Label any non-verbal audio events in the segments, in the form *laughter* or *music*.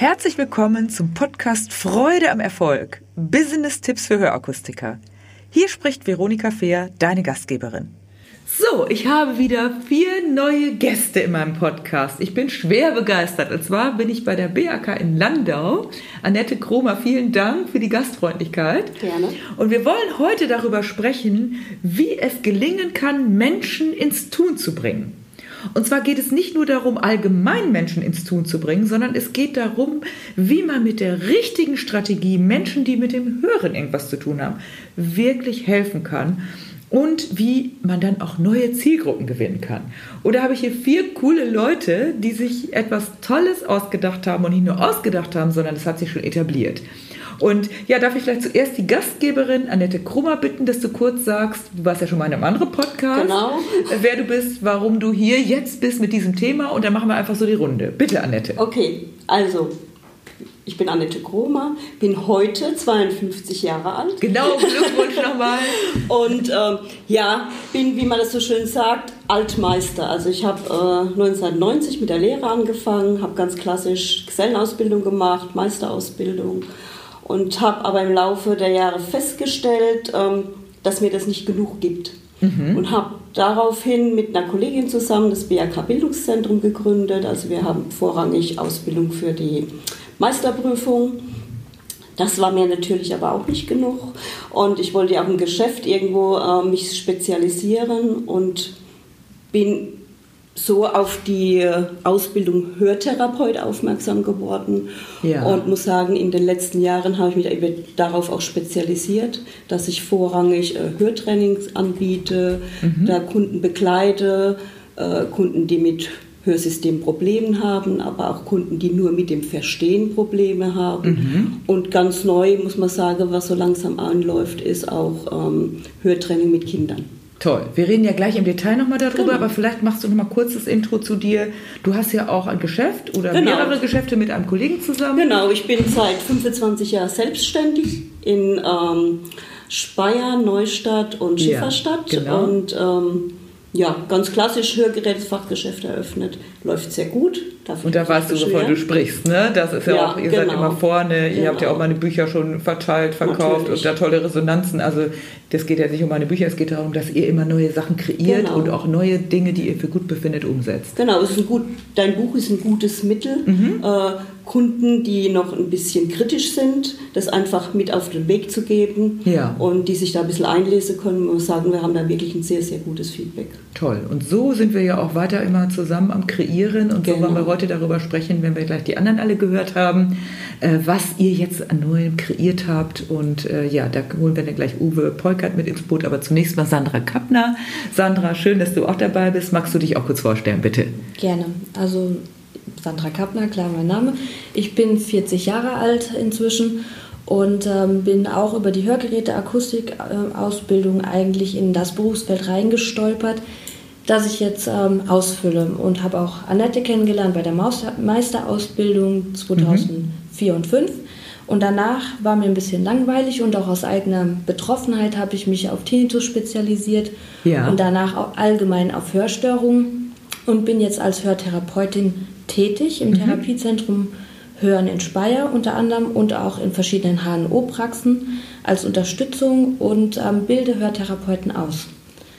Herzlich willkommen zum Podcast Freude am Erfolg. Business-Tipps für Hörakustiker. Hier spricht Veronika Fehr, deine Gastgeberin. So, ich habe wieder vier neue Gäste in meinem Podcast. Ich bin schwer begeistert. Und zwar bin ich bei der BAK in Landau. Annette Kromer, vielen Dank für die Gastfreundlichkeit. Gerne. Und wir wollen heute darüber sprechen, wie es gelingen kann, Menschen ins Tun zu bringen. Und zwar geht es nicht nur darum, allgemein Menschen ins Tun zu bringen, sondern es geht darum, wie man mit der richtigen Strategie Menschen, die mit dem Hören irgendwas zu tun haben, wirklich helfen kann und wie man dann auch neue Zielgruppen gewinnen kann. Oder habe ich hier vier coole Leute, die sich etwas Tolles ausgedacht haben und nicht nur ausgedacht haben, sondern es hat sich schon etabliert. Und ja, darf ich vielleicht zuerst die Gastgeberin Annette Krummer bitten, dass du kurz sagst, du warst ja schon mal in einem anderen Podcast, genau. wer du bist, warum du hier jetzt bist mit diesem Thema und dann machen wir einfach so die Runde. Bitte, Annette. Okay, also ich bin Annette Kromer, bin heute 52 Jahre alt. Genau, Glückwunsch nochmal. *laughs* Und ähm, ja, bin, wie man das so schön sagt, Altmeister. Also ich habe äh, 1990 mit der Lehre angefangen, habe ganz klassisch Gesellenausbildung gemacht, Meisterausbildung und habe aber im Laufe der Jahre festgestellt, ähm, dass mir das nicht genug gibt. Mhm. Und habe daraufhin mit einer Kollegin zusammen das BAK Bildungszentrum gegründet. Also wir haben vorrangig Ausbildung für die Meisterprüfung. Das war mir natürlich aber auch nicht genug. Und ich wollte ja auch im Geschäft irgendwo äh, mich spezialisieren und bin so auf die Ausbildung Hörtherapeut aufmerksam geworden ja. und muss sagen, in den letzten Jahren habe ich mich darauf auch spezialisiert, dass ich vorrangig äh, Hörtrainings anbiete, mhm. da Kunden begleite, äh, Kunden, die mit Hörsystem Problemen haben, aber auch Kunden, die nur mit dem Verstehen Probleme haben. Mhm. Und ganz neu, muss man sagen, was so langsam anläuft, ist auch ähm, Hörtraining mit Kindern. Toll. Wir reden ja gleich im Detail nochmal darüber, genau. aber vielleicht machst du nochmal kurz das Intro zu dir. Du hast ja auch ein Geschäft oder genau. mehrere Geschäfte mit einem Kollegen zusammen. Genau, ich bin seit 25 Jahren selbstständig in ähm, Speyer, Neustadt und Schifferstadt. Ja, genau. Und ähm, ja, ganz klassisch Hörgerätefachgeschäft eröffnet. Läuft sehr gut. Und da weißt du, wovon du sprichst, ne? Das ist ja, ja auch, ihr genau. seid immer vorne, ihr habt ja auch genau. meine Bücher schon verteilt, verkauft Natürlich. und da tolle Resonanzen. Also das geht ja nicht um meine Bücher, es geht darum, dass ihr immer neue Sachen kreiert genau. und auch neue Dinge, die ihr für gut befindet, umsetzt. Genau, es ist ein gut, dein Buch ist ein gutes Mittel. Mhm. Äh, Kunden, die noch ein bisschen kritisch sind, das einfach mit auf den Weg zu geben ja. und die sich da ein bisschen einlesen können. und sagen, wir haben da wirklich ein sehr, sehr gutes Feedback. Toll. Und so sind wir ja auch weiter immer zusammen am Kreieren und genau. so wollen wir heute darüber sprechen, wenn wir gleich die anderen alle gehört haben, äh, was ihr jetzt an Neuem kreiert habt. Und äh, ja, da holen wir dann gleich Uwe Polkert mit ins Boot, aber zunächst mal Sandra Kappner. Sandra, schön, dass du auch dabei bist. Magst du dich auch kurz vorstellen, bitte? Gerne. Also Sandra Kappner, klar mein Name. Ich bin 40 Jahre alt inzwischen und ähm, bin auch über die Hörgeräte-Akustik-Ausbildung eigentlich in das Berufsfeld reingestolpert, das ich jetzt ähm, ausfülle und habe auch Annette kennengelernt bei der Meisterausbildung 2004 mhm. und 2005. Und danach war mir ein bisschen langweilig und auch aus eigener Betroffenheit habe ich mich auf Tinnitus spezialisiert ja. und danach auch allgemein auf Hörstörungen und bin jetzt als Hörtherapeutin tätig im mhm. Therapiezentrum Hören in Speyer unter anderem und auch in verschiedenen HNO-Praxen als Unterstützung und ähm, bilde Hörtherapeuten aus.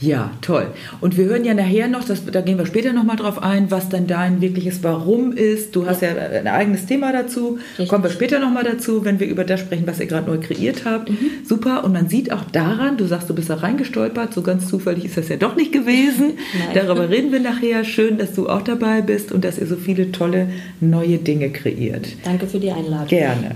Ja, toll. Und wir hören ja nachher noch, das, da gehen wir später nochmal drauf ein, was dann dein wirkliches Warum ist. Du hast ja, ja ein eigenes Thema dazu. Richtig. Kommen wir später nochmal dazu, wenn wir über das sprechen, was ihr gerade neu kreiert habt. Mhm. Super. Und man sieht auch daran, du sagst, du bist da reingestolpert. So ganz zufällig ist das ja doch nicht gewesen. *laughs* Darüber reden wir nachher. Schön, dass du auch dabei bist und dass ihr so viele tolle neue Dinge kreiert. Danke für die Einladung. Gerne.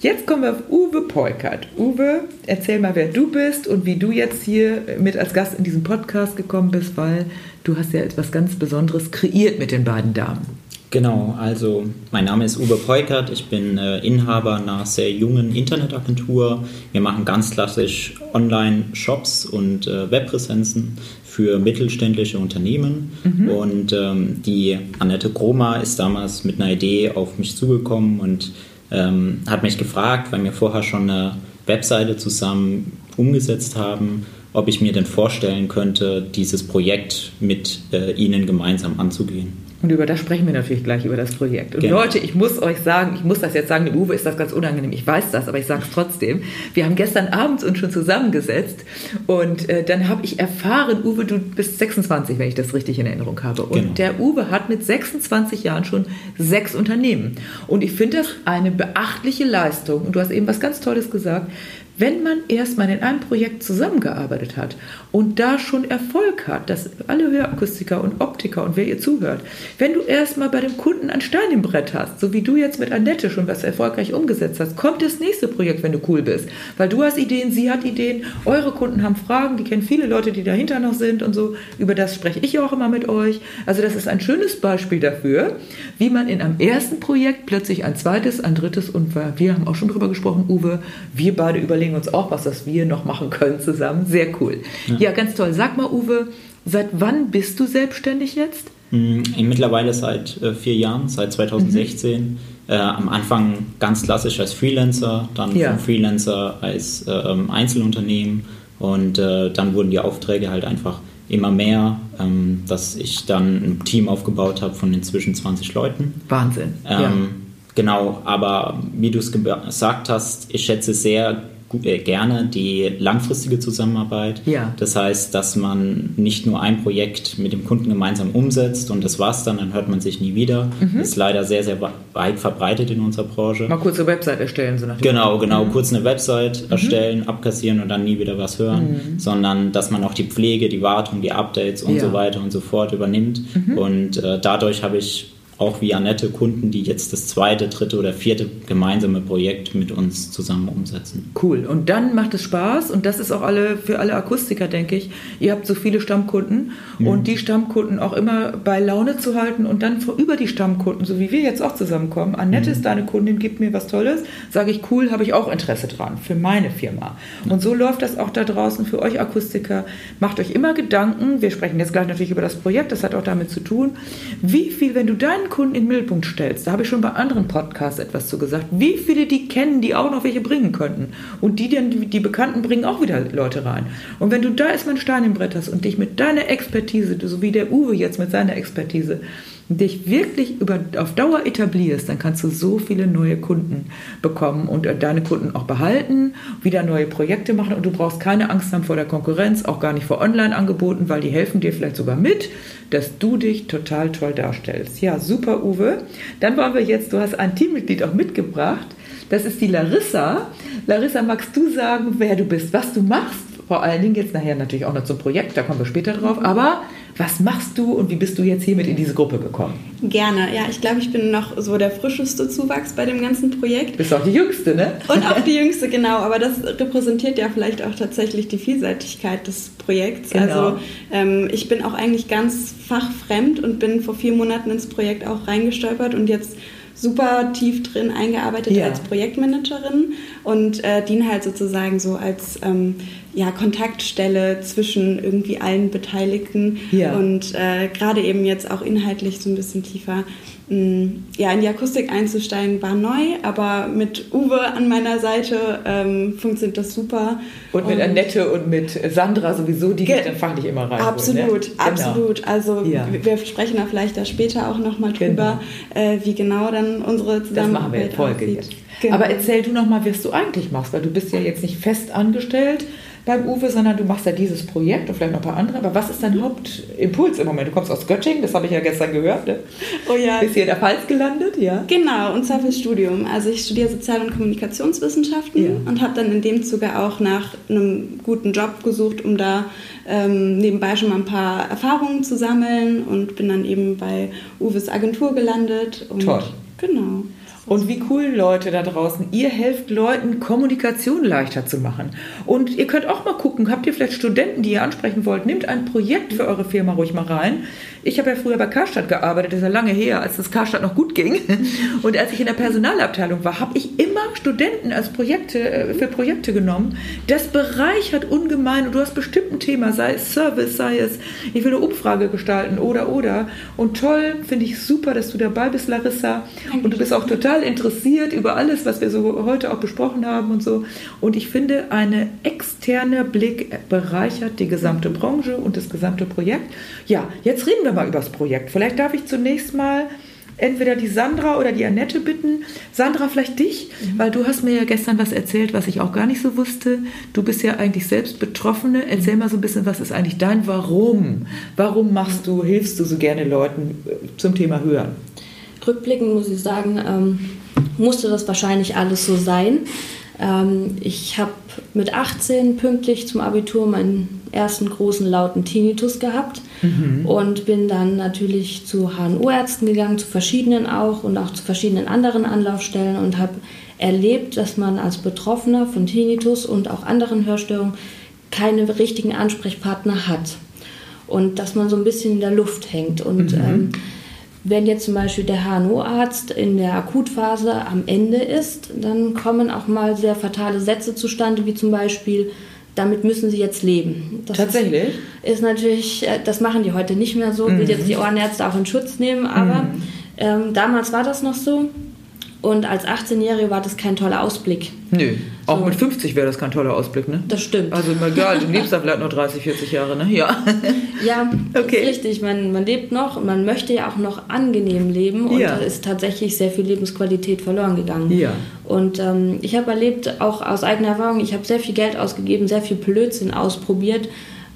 Jetzt kommen wir auf Uwe Polkert. Uwe, erzähl mal, wer du bist und wie du jetzt hier mit als Gast in diesen Podcast gekommen bist, weil du hast ja etwas ganz Besonderes kreiert mit den beiden Damen. Genau, also mein Name ist Uwe Peukert, ich bin äh, Inhaber einer sehr jungen Internetagentur. Wir machen ganz klassisch Online-Shops und äh, Webpräsenzen für mittelständische Unternehmen. Mhm. Und ähm, die Annette Groma ist damals mit einer Idee auf mich zugekommen und ähm, hat mich gefragt, weil wir vorher schon eine Webseite zusammen umgesetzt haben, ob ich mir denn vorstellen könnte, dieses Projekt mit äh, Ihnen gemeinsam anzugehen. Und über das sprechen wir natürlich gleich, über das Projekt. Und Genau. Leute, ich muss euch sagen, ich muss das jetzt sagen, dem Uwe ist das ganz unangenehm. Ich weiß das, aber ich sage es trotzdem. Wir haben gestern abends uns schon zusammengesetzt und äh, dann habe ich erfahren, Uwe, du bist 26, wenn ich das richtig in Erinnerung habe. Und Genau. der Uwe hat mit 26 Jahren schon sechs Unternehmen. Und ich finde das eine beachtliche Leistung. Und du hast eben was ganz Tolles gesagt. Wenn man erstmal in einem Projekt zusammengearbeitet hat und da schon Erfolg hat, dass alle Hörakustiker und Optiker und wer ihr zuhört, wenn du erstmal bei dem Kunden ein Stein im Brett hast, so wie du jetzt mit Annette schon was erfolgreich umgesetzt hast, kommt das nächste Projekt, wenn du cool bist. Weil du hast Ideen, sie hat Ideen, eure Kunden haben Fragen, die kennen viele Leute, die dahinter noch sind und so. Über das spreche ich auch immer mit euch. Also das ist ein schönes Beispiel dafür, wie man in einem ersten Projekt plötzlich ein zweites, ein drittes und wir haben auch schon drüber gesprochen, Uwe, wir beide überlegen uns auch, was das wir noch machen können zusammen. Sehr cool. Ja, ganz toll. Sag mal, Uwe, seit wann bist du selbstständig jetzt? Mm, Mittlerweile seit äh, vier Jahren, seit 2016. Äh, am Anfang ganz klassisch als Freelancer, dann Ja. vom Freelancer als äh, ähm, Einzelunternehmen und äh, dann wurden die Aufträge halt einfach immer mehr, ähm, dass ich dann ein Team aufgebaut habe von inzwischen 20 Leuten. Wahnsinn. Ähm, Genau, aber wie du es gesagt hast, ich schätze sehr gerne die langfristige Zusammenarbeit. Ja. Das heißt, dass man nicht nur ein Projekt mit dem Kunden gemeinsam umsetzt und das war's dann, dann hört man sich nie wieder. Mhm. Ist leider sehr, sehr weit verbreitet in unserer Branche. Mal kurz eine Website erstellen, so nach Genau, genau. Mhm. Kurz eine Website erstellen, abkassieren und dann nie wieder was hören, sondern dass man auch die Pflege, die Wartung, die Updates und Ja. so weiter und so fort übernimmt. Und äh, dadurch habe ich auch wie Annette Kunden, die jetzt das zweite, dritte oder vierte gemeinsame Projekt mit uns zusammen umsetzen. Cool. Und dann macht es Spaß und das ist auch alle für alle Akustiker, denke ich. Ihr habt so viele Stammkunden und die Stammkunden auch immer bei Laune zu halten und dann über die Stammkunden, so wie wir jetzt auch zusammenkommen. Annette ist deine Kundin, gibt mir was Tolles, sage ich cool, habe ich auch Interesse dran für meine Firma. Und so läuft das auch da draußen für euch Akustiker. Macht euch immer Gedanken. Wir sprechen jetzt gleich natürlich über das Projekt, das hat auch damit zu tun. Wie viel, wenn du deinen Kunden in den Mittelpunkt stellst, da habe ich schon bei anderen Podcasts etwas zu gesagt, wie viele die kennen, die auch noch welche bringen könnten. Und die, dann, die Bekannten bringen auch wieder Leute rein. Und wenn du da erstmal einen Stein im Brett hast und dich mit deiner Expertise, so wie der Uwe jetzt mit seiner Expertise, dich wirklich über, auf Dauer etablierst, dann kannst du so viele neue Kunden bekommen und äh, deine Kunden auch behalten, wieder neue Projekte machen und du brauchst keine Angst haben vor der Konkurrenz, auch gar nicht vor Online-Angeboten, weil die helfen dir vielleicht sogar mit, dass du dich total toll darstellst. Ja, super, Uwe. Dann wollen wir jetzt, du hast ein Teammitglied auch mitgebracht, das ist die Larissa. Larissa, magst du sagen, wer du bist, was du machst? Vor allen Dingen jetzt nachher natürlich auch noch zum Projekt, da kommen wir später drauf. Aber was machst du und wie bist du jetzt hier mit in diese Gruppe gekommen? Gerne, ja, ich glaube, ich bin noch so der frischeste Zuwachs bei dem ganzen Projekt. Bist auch die Jüngste, ne? Und auch die *laughs* jüngste, genau, aber das repräsentiert ja vielleicht auch tatsächlich die Vielseitigkeit des Projekts. Genau. Also ähm, ich bin auch eigentlich ganz fachfremd und bin vor vier Monaten ins Projekt auch reingestolpert und jetzt super tief drin eingearbeitet Ja. als Projektmanagerin und äh, diene halt sozusagen so als ähm, ja, Kontaktstelle zwischen irgendwie allen Beteiligten Ja. und äh, gerade eben jetzt auch inhaltlich so ein bisschen tiefer mh, ja, in die Akustik einzusteigen war neu, aber mit Uwe an meiner Seite ähm, funktioniert das super. Und mit Annette und mit Sandra sowieso, die Ge- geht dann fachlich immer rein. Absolut, wohl, ne? Genau. absolut. Also Ja. wir- sprechen da vielleicht da später auch nochmal drüber, äh, wie genau dann unsere Das machen wir in Zusammenarbeit Folge aussieht. jetzt. Genau. Aber erzähl du noch mal, was du eigentlich machst, weil du bist ja jetzt nicht fest angestellt beim Uwe, sondern du machst ja dieses Projekt und vielleicht noch ein paar andere. Aber was ist dein Hauptimpuls im Moment? Du kommst aus Göttingen, das habe ich ja gestern gehört. Ne? oh ja, Bist hier in der Pfalz gelandet, ja? Genau, und zwar fürs Studium. Also ich studiere Sozial- und Kommunikationswissenschaften Ja. und habe dann in dem Zuge auch nach einem guten Job gesucht, um da ähm, nebenbei schon mal ein paar Erfahrungen zu sammeln und bin dann eben bei Uwes Agentur gelandet. Und Toll. Genau. Und wie cool, Leute da draußen. Ihr helft Leuten, Kommunikation leichter zu machen. Und ihr könnt auch mal gucken, habt ihr vielleicht Studenten, die ihr ansprechen wollt? Nehmt ein Projekt für eure Firma ruhig mal rein. Ich habe ja früher bei Karstadt gearbeitet, das ist ja lange her, als das Karstadt noch gut ging. *laughs* Und als ich in der Personalabteilung war, habe ich immer Studenten als Projekte, äh, für Projekte genommen. Das bereichert ungemein und du hast bestimmt ein Thema, sei es Service, sei es, ich will eine Umfrage gestalten oder oder. Und toll, finde ich super, dass du dabei bist, Larissa. Und du bist auch total total interessiert über alles, was wir so heute auch besprochen haben und so. Und ich finde, ein externer Blick bereichert die gesamte Branche und das gesamte Projekt. Ja, jetzt reden wir mal über das Projekt. Vielleicht darf ich zunächst mal entweder die Sandra oder die Annette bitten. Sandra, vielleicht dich, mhm. weil du hast mir ja gestern was erzählt, was ich auch gar nicht so wusste. Du bist ja eigentlich selbst Betroffene. Erzähl mal so ein bisschen, was ist eigentlich dein Warum? Warum machst du, hilfst du so gerne Leuten äh, zum Thema Hören? Rückblickend muss ich sagen, ähm, musste das wahrscheinlich alles so sein. Ähm, ich habe mit 18 pünktlich zum Abitur meinen ersten großen lauten Tinnitus gehabt mhm. und bin dann natürlich zu HNO-Ärzten gegangen, zu verschiedenen auch und auch zu verschiedenen anderen Anlaufstellen und habe erlebt, dass man als Betroffener von Tinnitus und auch anderen Hörstörungen keine richtigen Ansprechpartner hat und dass man so ein bisschen in der Luft hängt und mhm. ähm, wenn jetzt zum Beispiel der HNO-Arzt in der Akutphase am Ende ist, dann kommen auch mal sehr fatale Sätze zustande, wie zum Beispiel, damit müssen sie jetzt leben. Das Tatsächlich? Ist, ist, natürlich, äh, das machen die heute nicht mehr so, mhm. will jetzt die Ohrenärzte auch in Schutz nehmen, aber mhm. ähm, damals war das noch so. Und als 18-Jährige war das kein toller Ausblick. Nö, auch so. mit 50 wäre das kein toller Ausblick, ne? Das stimmt. Also egal, du lebst da vielleicht noch 30, 40 Jahre, ne? Ja. Ja, *laughs* okay. richtig. Man, man lebt noch und man möchte ja auch noch angenehm leben und ja. da ist tatsächlich sehr viel Lebensqualität verloren gegangen. Ja. Und ähm, ich habe erlebt, auch aus eigener Erfahrung, ich habe sehr viel Geld ausgegeben, sehr viel Blödsinn ausprobiert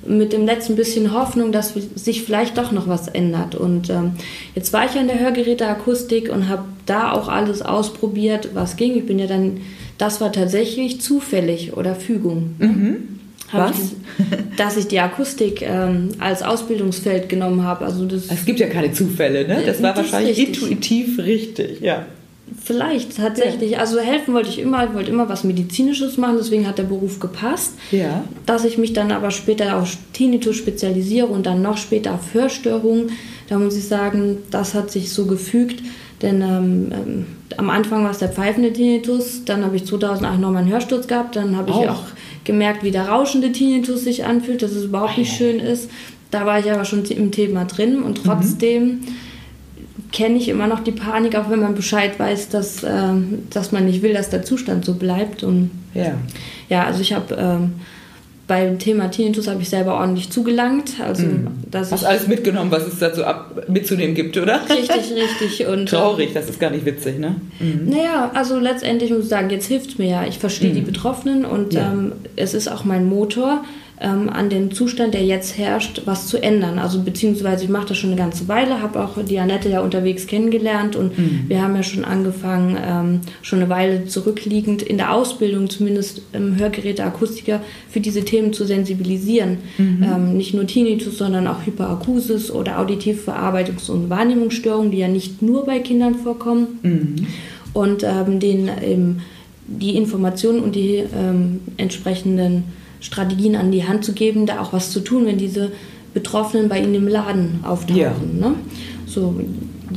mit dem letzten bisschen Hoffnung, dass sich vielleicht doch noch was ändert. Und ähm, jetzt war ich ja in der Hörgeräteakustik und habe da auch alles ausprobiert, was ging. Ich bin ja dann, das war tatsächlich zufällig oder Fügung. Mhm. Was? Ich, dass ich die Akustik ähm, als Ausbildungsfeld genommen habe. Also das, es gibt ja keine Zufälle, ne? Das war wahrscheinlich richtig. intuitiv richtig, ja. Vielleicht tatsächlich. Ja. Also helfen wollte ich immer, ich wollte immer was Medizinisches machen, deswegen hat der Beruf gepasst. Ja. Dass ich mich dann aber später auf Tinnitus spezialisiere und dann noch später auf Hörstörungen, da muss ich sagen, das hat sich so gefügt. Denn ähm, ähm, am Anfang war es der pfeifende Tinnitus, dann habe ich 2008 nochmal einen Hörsturz gehabt, dann habe ich auch. auch gemerkt, wie der rauschende Tinnitus sich anfühlt, dass es überhaupt nicht schön ist. Da war ich aber schon im Thema drin und mhm. trotzdem. Mhm kenne ich immer noch die Panik, auch wenn man Bescheid weiß, dass, äh, dass man nicht will, dass der Zustand so bleibt. Und ja, ja also ich habe ähm, beim Thema Tinnitus habe ich selber ordentlich zugelangt. Also, mhm. dass Hast alles mitgenommen, was es dazu ab, mitzunehmen gibt, oder? Richtig, *laughs* richtig. Und, Traurig, das ist gar nicht witzig, ne? Mhm. Naja, also letztendlich muss ich sagen, jetzt hilft es mir ja. Ich verstehe mhm. die Betroffenen und ja. ähm, es ist auch mein Motor ähm, an den Zustand, der jetzt herrscht, was zu ändern. Also beziehungsweise ich mache das schon eine ganze Weile, habe auch die Annette ja unterwegs kennengelernt und mhm. wir haben ja schon angefangen, ähm, schon eine Weile zurückliegend in der Ausbildung zumindest im Hörgeräteakustiker für diese Themen zu sensibilisieren. Mhm. Ähm, nicht nur Tinnitus, sondern auch Hyperakusis oder auditive Verarbeitungs- und Wahrnehmungsstörungen, die ja nicht nur bei Kindern vorkommen. Mhm. Und ähm, den, ähm, die Informationen und die ähm, entsprechenden Strategien an die Hand zu geben, da auch was zu tun, wenn diese Betroffenen bei Ihnen im Laden auftauchen. Ja. Ne? So,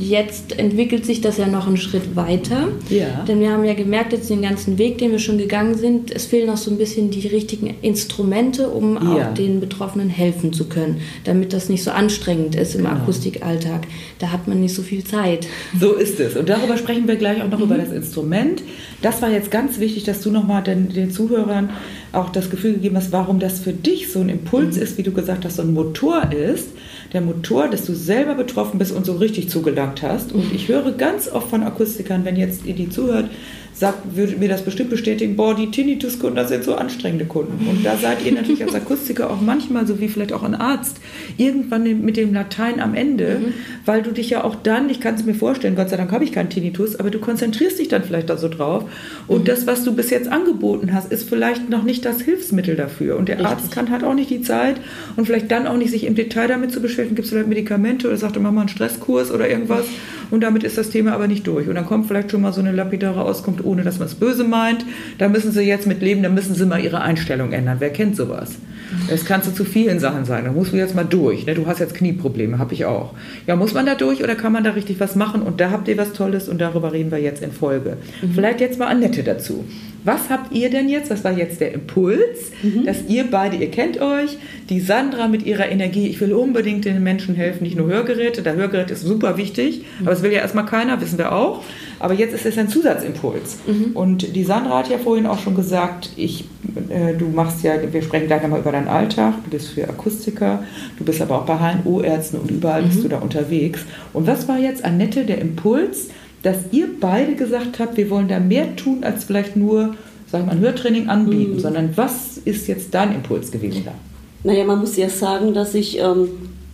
Jetzt entwickelt sich das ja noch einen Schritt weiter. Ja. Denn wir haben ja gemerkt, jetzt den ganzen Weg, den wir schon gegangen sind, es fehlen noch so ein bisschen die richtigen Instrumente, um ja. auch den Betroffenen helfen zu können, damit das nicht so anstrengend ist im genau. Akustikalltag. Da hat man nicht so viel Zeit. So ist es. Und darüber sprechen wir gleich auch noch mhm. über das Instrument. Das war jetzt ganz wichtig, dass du nochmal den, den Zuhörern auch das Gefühl gegeben hast, warum das für dich so ein Impuls mhm. ist, wie du gesagt hast, so ein Motor ist der Motor, dass du selber betroffen bist und so richtig zugelangt hast. Und ich höre ganz oft von Akustikern, wenn jetzt ihr die zuhört, sagt, würde mir das bestimmt bestätigen, boah, die Tinnitus-Kunden, das sind so anstrengende Kunden. Und da seid ihr natürlich als Akustiker auch manchmal, so wie vielleicht auch ein Arzt, irgendwann mit dem Latein am Ende, mhm. weil du dich ja auch dann, ich kann es mir vorstellen, Gott sei Dank habe ich keinen Tinnitus, aber du konzentrierst dich dann vielleicht da so drauf. Und mhm. das, was du bis jetzt angeboten hast, ist vielleicht noch nicht das Hilfsmittel dafür. Und der Richtig. Arzt kann, hat auch nicht die Zeit und vielleicht dann auch nicht sich im Detail damit zu beschäftigen, gibt es vielleicht Medikamente oder sagt, mach mal einen Stresskurs oder irgendwas. Und damit ist das Thema aber nicht durch. Und dann kommt vielleicht schon mal so eine lapidare Auskunft, ohne dass man es böse meint. Da müssen sie jetzt mit leben, da müssen sie mal ihre Einstellung ändern. Wer kennt sowas? Das kannst du zu vielen Sachen sein. Da musst du jetzt mal durch. Ne? Du hast jetzt Knieprobleme, habe ich auch. Ja, muss man da durch oder kann man da richtig was machen? Und da habt ihr was Tolles und darüber reden wir jetzt in Folge. Mhm. Vielleicht jetzt mal Annette dazu. Was habt ihr denn jetzt, das war jetzt der Impuls, mhm. dass ihr beide, ihr kennt euch, die Sandra mit ihrer Energie, ich will unbedingt den Menschen helfen, nicht nur Hörgeräte, der Hörgerät ist super wichtig, mhm. aber es will ja erstmal keiner, wissen wir auch. Aber jetzt ist es ein Zusatzimpuls. Mhm. Und die Sandra hat ja vorhin auch schon gesagt, ich, äh, du machst ja, wir sprechen gleich nochmal über deinen Alltag, du bist für Akustiker, du bist aber auch bei HNO-Ärzten und überall bist mhm. du da unterwegs. Und was war jetzt, Annette, der Impuls, dass ihr beide gesagt habt, wir wollen da mehr tun, als vielleicht nur, sagen wir mal, ein Hörtraining anbieten, mhm. sondern was ist jetzt dein Impuls gewesen da? Naja, man muss ja sagen, dass ich ähm,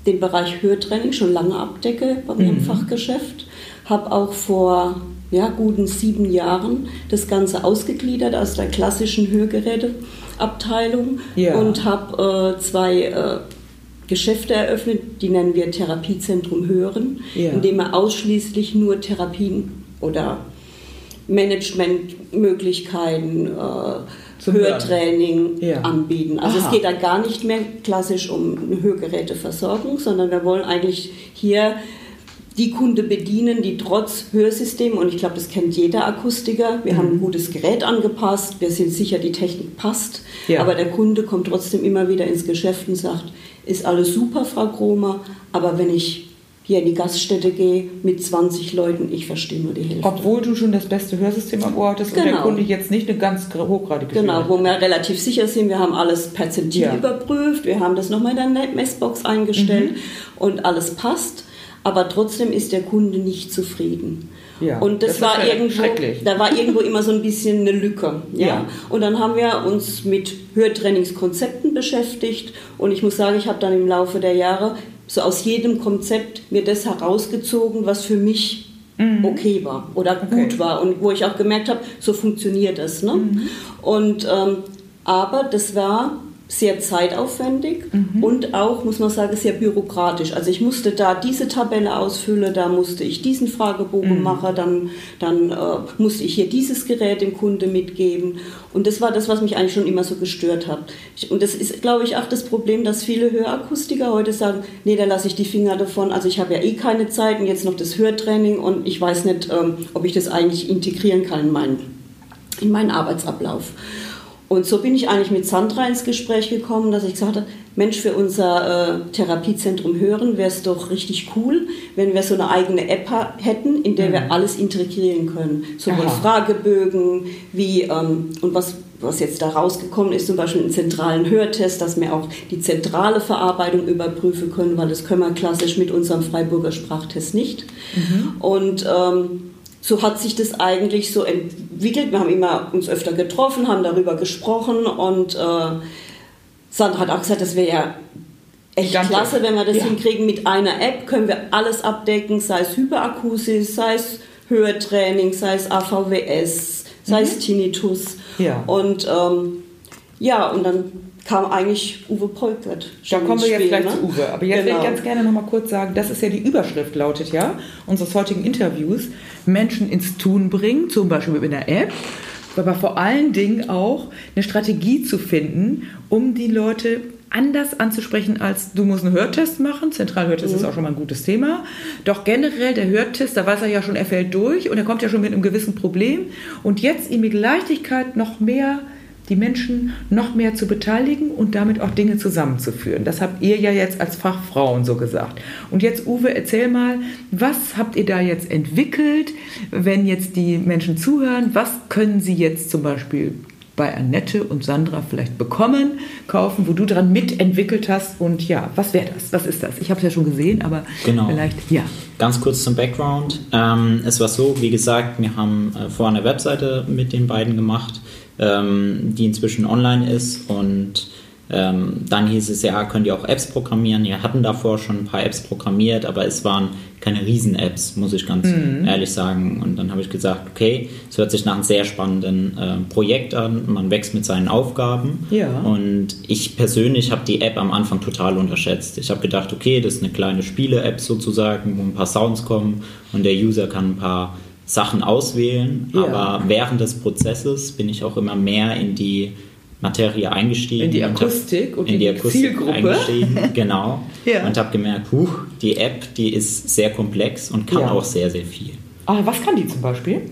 den Bereich Hörtraining schon lange abdecke bei meinem mhm. Fachgeschäft. Habe auch vor ja, guten sieben Jahren das Ganze ausgegliedert aus der klassischen Hörgeräteabteilung ja. und habe äh, zwei äh, Geschäfte eröffnet, die nennen wir Therapiezentrum Hören, ja. indem wir ausschließlich nur Therapien oder Managementmöglichkeiten, äh, Hörtraining ja. anbieten. Also Aha. es geht da gar nicht mehr klassisch um eine Hörgeräteversorgung, sondern wir wollen eigentlich hier die Kunde bedienen, die trotz Hörsystem, und ich glaube, das kennt jeder Akustiker, wir mhm. haben ein gutes Gerät angepasst, wir sind sicher, die Technik passt, ja. aber der Kunde kommt trotzdem immer wieder ins Geschäft und sagt, ist alles super, Frau Kromer, aber wenn ich hier in die Gaststätte gehe mit 20 Leuten, ich verstehe nur die Hälfte. Obwohl du schon das beste Hörsystem am Ohr hattest genau. und der genau. Kunde jetzt nicht eine ganz hochgradige Genau, wo wir relativ sicher sind, wir haben alles perzentiert ja. überprüft, wir haben das nochmal in der Messbox eingestellt mhm. und alles passt aber trotzdem ist der Kunde nicht zufrieden. Ja, und das, das war irgendwo, da war irgendwo immer so ein bisschen eine Lücke. Ja? ja? Und dann haben wir uns mit Hörtrainingskonzepten beschäftigt und ich muss sagen, ich habe dann im Laufe der Jahre so aus jedem Konzept mir das herausgezogen, was für mich mhm. okay war oder okay. gut war und wo ich auch gemerkt habe, so funktioniert das. Ne? Mhm. Und ähm, aber das war sehr zeitaufwendig mhm. und auch, muss man sagen, sehr bürokratisch. Also ich musste da diese Tabelle ausfüllen, da musste ich diesen Fragebogen mhm. machen, dann, dann äh, musste ich hier dieses Gerät dem Kunde mitgeben. Und das war das, was mich eigentlich schon immer so gestört hat. Und das ist, glaube ich, auch das Problem, dass viele Hörakustiker heute sagen, nee, da lasse ich die Finger davon. Also ich habe ja eh keine Zeit und jetzt noch das Hörtraining und ich weiß nicht, ähm, ob ich das eigentlich integrieren kann in meinen, in meinen Arbeitsablauf. Und so bin ich eigentlich mit Sandra ins Gespräch gekommen, dass ich gesagt habe, Mensch, für unser äh, Therapiezentrum Hören wäre es doch richtig cool, wenn wir so eine eigene App hätten, in der mhm. wir alles integrieren können. Sowohl Aha. Fragebögen wie, ähm, und was, was jetzt da rausgekommen ist, zum Beispiel einen zentralen Hörtest, dass wir auch die zentrale Verarbeitung überprüfen können, weil das können wir klassisch mit unserem Freiburger Sprachtest nicht. Mhm. Und ähm, so hat sich das eigentlich so entwickelt. Wir haben immer uns öfter getroffen, haben darüber gesprochen und äh, Sandra hat auch gesagt, das wäre ja echt Danke. klasse, wenn wir das ja. hinkriegen. Mit einer App können wir alles abdecken, sei es Hyperakusis, sei es Hörtraining, sei es AVWS, sei mhm. es Tinnitus. Ja. Und ähm, ja, und dann kam eigentlich Uwe Polkert. Da kommen wir jetzt gleich ne? zu Uwe. Aber jetzt genau. will ich genau. ganz gerne noch mal kurz sagen, das ist ja die Überschrift, lautet ja, unseres heutigen Interviews, Menschen ins Tun bringen, zum Beispiel mit einer App, aber vor allen Dingen auch eine Strategie zu finden, um die Leute anders anzusprechen als du musst einen Hörtest machen. Zentralhörtest mhm. ist auch schon mal ein gutes Thema. Doch generell der Hörtest, da weiß er ja schon, er fällt durch und er kommt ja schon mit einem gewissen Problem. Und jetzt ihm mit Leichtigkeit noch mehr die Menschen noch mehr zu beteiligen und damit auch Dinge zusammenzuführen. Das habt ihr ja jetzt als Fachfrauen so gesagt. Und jetzt, Uwe, erzähl mal, was habt ihr da jetzt entwickelt, wenn jetzt die Menschen zuhören? Was können sie jetzt zum Beispiel bei Annette und Sandra vielleicht bekommen, kaufen, wo du dran mitentwickelt hast. Und ja, was wäre das? Was ist das? Ich habe es ja schon gesehen, aber genau. vielleicht, ja. Ganz kurz zum Background. Ähm, es war so, wie gesagt, wir haben äh, vorher eine Webseite mit den beiden gemacht ähm, die inzwischen online ist. Und ähm, dann hieß es ja, könnt ihr auch Apps programmieren. Wir hatten davor schon ein paar Apps programmiert, aber es waren keine Riesen-Apps, muss ich ganz mhm. ehrlich sagen. Und dann habe ich gesagt, okay, es hört sich nach einem sehr spannenden äh, Projekt an. Man wächst mit seinen Aufgaben. Ja. Und ich persönlich habe die App am Anfang total unterschätzt. Ich habe gedacht, okay, das ist eine kleine Spiele-App sozusagen, wo ein paar Sounds kommen und der User kann ein paar Sachen auswählen, ja. aber während des Prozesses bin ich auch immer mehr in die Materie eingestiegen. In die hab- Akustik und in in die die Akustik Zielgruppe. eingestiegen, *laughs* genau. Ja. Und habe gemerkt, huch, die App, die ist sehr komplex und kann Ja. auch sehr, sehr viel. Ah, was kann die zum Beispiel?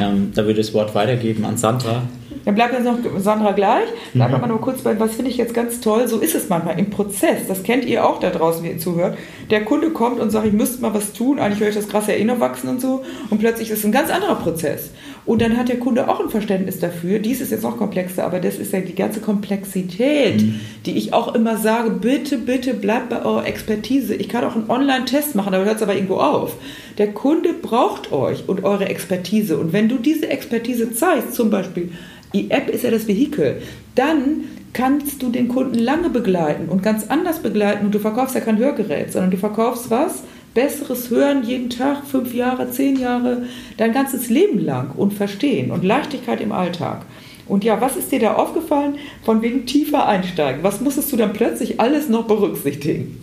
Ähm, da würde ich das Wort weitergeben an Sandra. Dann bleibt jetzt noch Sandra gleich. Bleib Mhm. aber nur kurz bei, was finde ich jetzt ganz toll, so ist es manchmal im Prozess. Das kennt ihr auch da draußen, wie ihr zuhört. Der Kunde kommt und sagt, ich müsste mal was tun, eigentlich höre ich das Gras ja eh noch wachsen und so. Und plötzlich ist es ein ganz anderer Prozess. Und dann hat der Kunde auch ein Verständnis dafür. Dies ist jetzt noch komplexer, aber das ist ja die ganze Komplexität, die ich auch immer sage, bitte, bitte bleibt bei eurer Expertise. Ich kann auch einen Online-Test machen, aber hört es aber irgendwo auf. Der Kunde braucht euch und eure Expertise. Und wenn du diese Expertise zeigst, zum Beispiel, die App ist ja das Vehikel, dann kannst du den Kunden lange begleiten und ganz anders begleiten. Und du verkaufst ja kein Hörgerät, sondern du verkaufst was? Besseres Hören jeden Tag, fünf Jahre, zehn Jahre, dein ganzes Leben lang und Verstehen und Leichtigkeit im Alltag. Und ja, was ist dir da aufgefallen von wegen tiefer einsteigen? Was musstest du dann plötzlich alles noch berücksichtigen?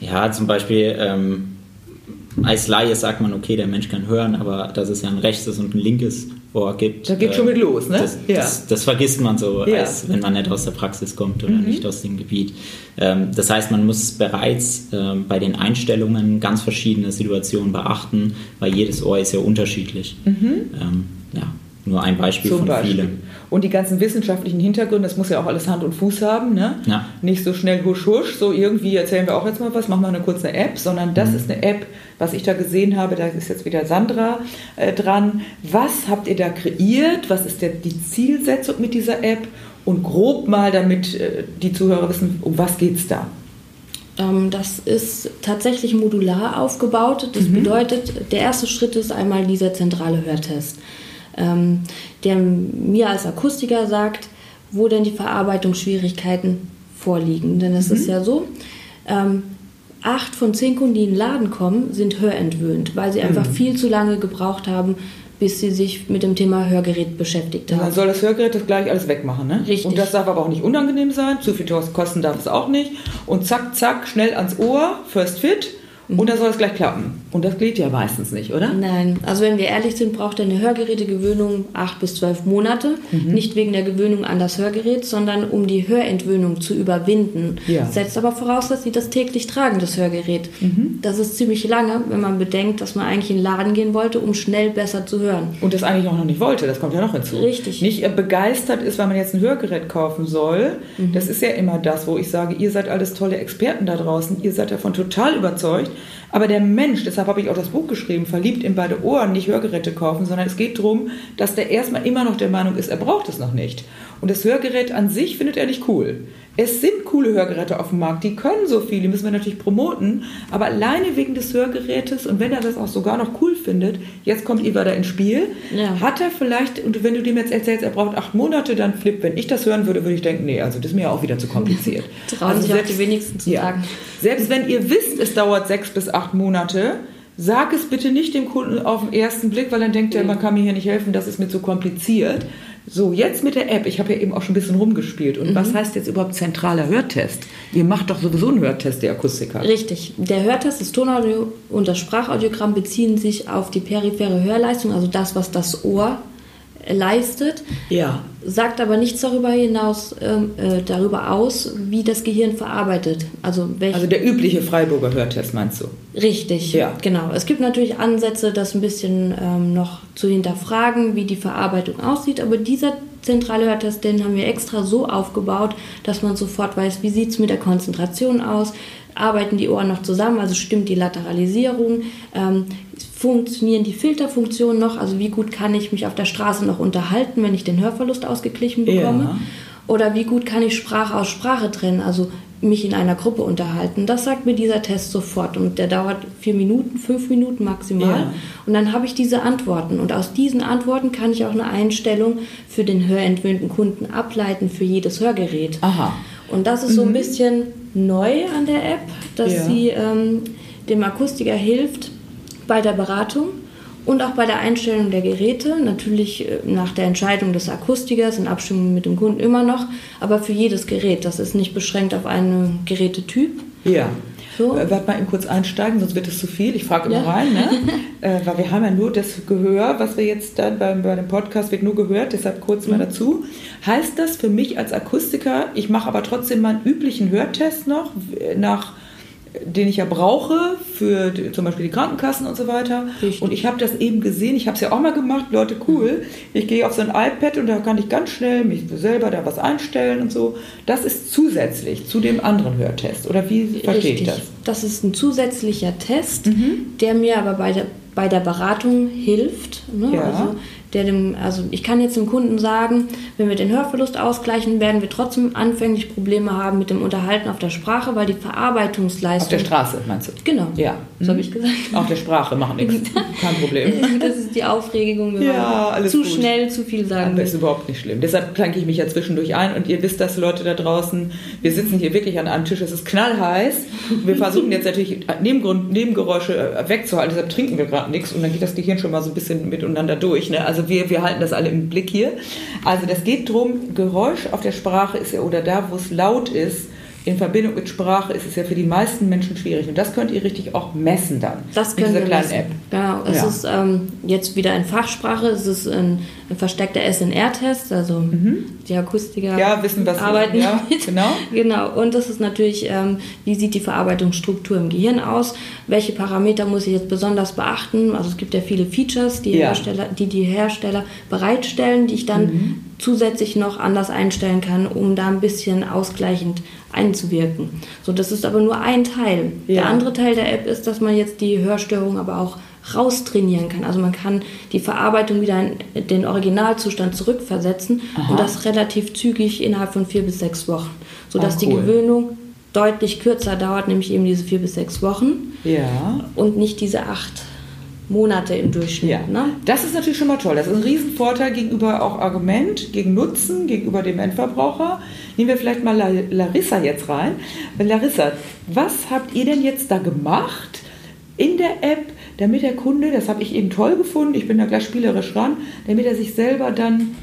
Ja, zum Beispiel ähm, als Laie sagt man, okay, der Mensch kann hören, aber dass es ja ein rechtes und ein linkes Ohr gibt. Da geht schon mit los, ne? Das, Ja. das, das vergisst man so, Ja. als wenn man nicht aus der Praxis kommt oder Mhm. nicht aus dem Gebiet. Ähm, das heißt, man muss bereits ähm, bei den Einstellungen ganz verschiedene Situationen beachten, weil jedes Ohr ist ja unterschiedlich. Ähm, ja, nur ein Beispiel Mhm. Zum von Beispiel. vielen. Und die ganzen wissenschaftlichen Hintergründe, das muss ja auch alles Hand und Fuß haben, ne? Ja. Nicht so schnell husch husch, so irgendwie erzählen wir auch jetzt mal was, machen wir eine kurze App, sondern das Mhm. ist eine App, was ich da gesehen habe, da ist jetzt wieder Sandra äh, dran. Was habt ihr da kreiert? Was ist der, die Zielsetzung mit dieser App? Und grob mal, damit äh, die Zuhörer wissen, um was geht's da? Ähm, das ist tatsächlich modular aufgebaut. Das bedeutet, der erste Schritt ist einmal dieser zentrale Hörtest, ähm, der mir als Akustiker sagt, wo denn die Verarbeitungsschwierigkeiten vorliegen. Denn es ist ja so, ähm, acht von zehn Kunden, die in den Laden kommen, sind hörentwöhnt, weil sie einfach viel zu lange gebraucht haben, bis sie sich mit dem Thema Hörgerät beschäftigt Dann haben. soll das Hörgerät das gleich alles wegmachen, ne? Richtig. Und das darf aber auch nicht unangenehm sein, zu viel kosten darf es auch nicht. Und zack, zack, schnell ans Ohr, first fit, und dann soll es gleich klappen. Und das geht ja meistens nicht, oder? Nein, also wenn wir ehrlich sind, braucht eine Hörgerätegewöhnung acht bis zwölf Monate. Mhm. Nicht wegen der Gewöhnung an das Hörgerät, sondern um die Hörentwöhnung zu überwinden. Ja. Setzt aber voraus, dass Sie das täglich tragen, das Hörgerät. Mhm. Das ist ziemlich lange, wenn man bedenkt, dass man eigentlich in den Laden gehen wollte, um schnell besser zu hören. Und das eigentlich auch noch nicht wollte, das kommt ja noch hinzu. Richtig. Nicht äh, begeistert ist, weil man jetzt ein Hörgerät kaufen soll. Mhm. Das ist ja immer das, wo ich sage, ihr seid alles tolle Experten da draußen, ihr seid davon total überzeugt. Aber der Mensch, deshalb habe ich auch das Buch geschrieben, verliebt in beide Ohren, nicht Hörgeräte kaufen, sondern es geht darum, dass der erstmal immer noch der Meinung ist, er braucht es noch nicht. Und das Hörgerät an sich findet er nicht cool. Es sind coole Hörgeräte auf dem Markt, die können so viel, die müssen wir natürlich promoten, aber alleine wegen des Hörgerätes und wenn er das auch sogar noch cool findet, jetzt kommt Iva da ins Spiel, Ja. hat er vielleicht, und wenn du dem jetzt erzählst, er braucht acht Monate, dann flippt. Wenn ich das hören würde, würde ich denken, nee, also das ist mir ja auch wieder zu kompliziert. *laughs* Trauen sich auch die wenigsten zu sagen. Selbst wenn ihr wisst, es dauert sechs bis acht Monate, sag es bitte nicht dem Kunden auf den ersten Blick, weil dann denkt er, man kann mir hier nicht helfen, das ist mir zu kompliziert. So, jetzt mit der App. Ich habe ja eben auch schon ein bisschen rumgespielt. Und was heißt jetzt überhaupt zentraler Hörtest? Ihr macht doch sowieso einen Hörtest, die Akustiker. Richtig. Der Hörtest, das Tonaudio und das Sprachaudiogramm beziehen sich auf die periphere Hörleistung, also das, was das Ohr leistet. Ja. sagt aber nichts darüber hinaus, ähm, äh, darüber aus, wie das Gehirn verarbeitet. Also Also der übliche Freiburger Hörtest meinst du? richtig, Ja. genau. Es gibt natürlich Ansätze, das ein bisschen ähm, noch zu hinterfragen, wie die Verarbeitung aussieht, aber dieser zentrale Hörtest, den haben wir extra so aufgebaut, dass man sofort weiß, wie sieht es mit der Konzentration aus, arbeiten die Ohren noch zusammen, also stimmt die Lateralisierung, ähm, funktionieren die Filterfunktionen noch, also wie gut kann ich mich auf der Straße noch unterhalten, wenn ich den Hörverlust ausgeglichen bekomme. Ja. Oder wie gut kann ich Sprache aus Sprache trennen, also mich in einer Gruppe unterhalten. Das sagt mir dieser Test sofort und der dauert vier Minuten, fünf Minuten maximal. Ja. Und dann habe ich diese Antworten und aus diesen Antworten kann ich auch eine Einstellung für den hörentwöhnten Kunden ableiten für jedes Hörgerät. Aha. Und das ist so ein bisschen neu an der App, dass Ja. sie ähm, dem Akustiker hilft bei der Beratung und auch bei der Einstellung der Geräte. Natürlich äh, nach der Entscheidung des Akustikers in Abstimmung mit dem Kunden immer noch, aber für jedes Gerät. Das ist nicht beschränkt auf einen Gerätetyp. Ja. So. Äh, Warte mal eben kurz einsteigen, sonst wird es zu viel. Ich frage immer Ja. rein, ne? *laughs* äh, weil wir haben ja nur das Gehör, was wir jetzt dann beim, bei dem Podcast wird nur gehört, deshalb kurz Mhm. mal dazu. Heißt das für mich als Akustiker, ich mache aber trotzdem meinen üblichen Hörtest noch, nach den ich ja brauche für die, zum Beispiel die Krankenkassen und so weiter. Richtig. Und ich habe das eben gesehen, ich habe es ja auch mal gemacht, Leute, cool. Ich gehe auf so ein iPad und da kann ich ganz schnell mich selber da was einstellen und so. Das ist zusätzlich zu dem anderen Hörtest. Oder wie verstehe ich das? Das ist ein zusätzlicher Test, Mhm. der mir aber bei der, bei der Beratung hilft. Ne? Ja. Also, der dem, also ich kann jetzt dem Kunden sagen, wenn wir den Hörverlust ausgleichen, werden wir trotzdem anfänglich Probleme haben mit dem Unterhalten auf der Sprache, weil die Verarbeitungsleistung. Auf der Straße, meinst du? Genau. Ja. So habe ich gesagt. Auf der Sprache, macht nichts. *laughs* Kein Problem. Das ist die Aufregung, wenn Ja, man zu gut. schnell zu viel sagen Aber ist will. überhaupt nicht schlimm. Deshalb klanke ich mich ja zwischendurch ein und ihr wisst das, Leute da draußen, wir sitzen hier wirklich an einem Tisch, es ist knallheiß. Wir *laughs* versuchen jetzt natürlich Nebengrund, Nebengeräusche äh, wegzuhalten, deshalb trinken wir gerade nichts und dann geht das Gehirn schon mal so ein bisschen miteinander durch. Ne? Also wir, wir halten das alle im Blick hier. Also das geht drum, Geräusch auf der Sprache ist ja, oder da, wo es laut ist, in Verbindung mit Sprache ist es ja für die meisten Menschen schwierig. Und das könnt ihr richtig auch messen dann. Das mit können dieser wir kleinen messen. App. Genau, es Ja. ist ähm, jetzt wieder in Fachsprache, es ist ein, ein versteckter SNR-Test, also die Akustiker Mhm. Ja, wissen, was- arbeiten ja, damit. genau. *laughs* Genau, und das ist natürlich, ähm, wie sieht die Verarbeitungsstruktur im Gehirn aus, welche Parameter muss ich jetzt besonders beachten, also es gibt ja viele Features, die, Ja. Hersteller, die die Hersteller bereitstellen, die ich dann Mhm. Zusätzlich noch anders einstellen kann, um da ein bisschen ausgleichend einzuwirken. So, das ist aber nur ein Teil. Ja. Der andere Teil der App ist, dass man jetzt die Hörstörung aber auch raustrainieren kann. Also man kann die Verarbeitung wieder in den Originalzustand zurückversetzen und das relativ zügig innerhalb von vier bis sechs Wochen, sodass die cool. Gewöhnung deutlich kürzer dauert, nämlich eben diese vier bis sechs Wochen Ja. und nicht diese acht Monate im Durchschnitt. Ja, Ne? das ist natürlich schon mal toll. Das ist ein Riesenvorteil gegenüber auch Argument, gegen Nutzen, gegenüber dem Endverbraucher. Nehmen wir vielleicht mal La- Larissa jetzt rein. Larissa, was habt ihr denn jetzt da gemacht in der App, damit der Kunde, das habe ich eben toll gefunden, ich bin da gleich spielerisch ran, damit er sich selber dann,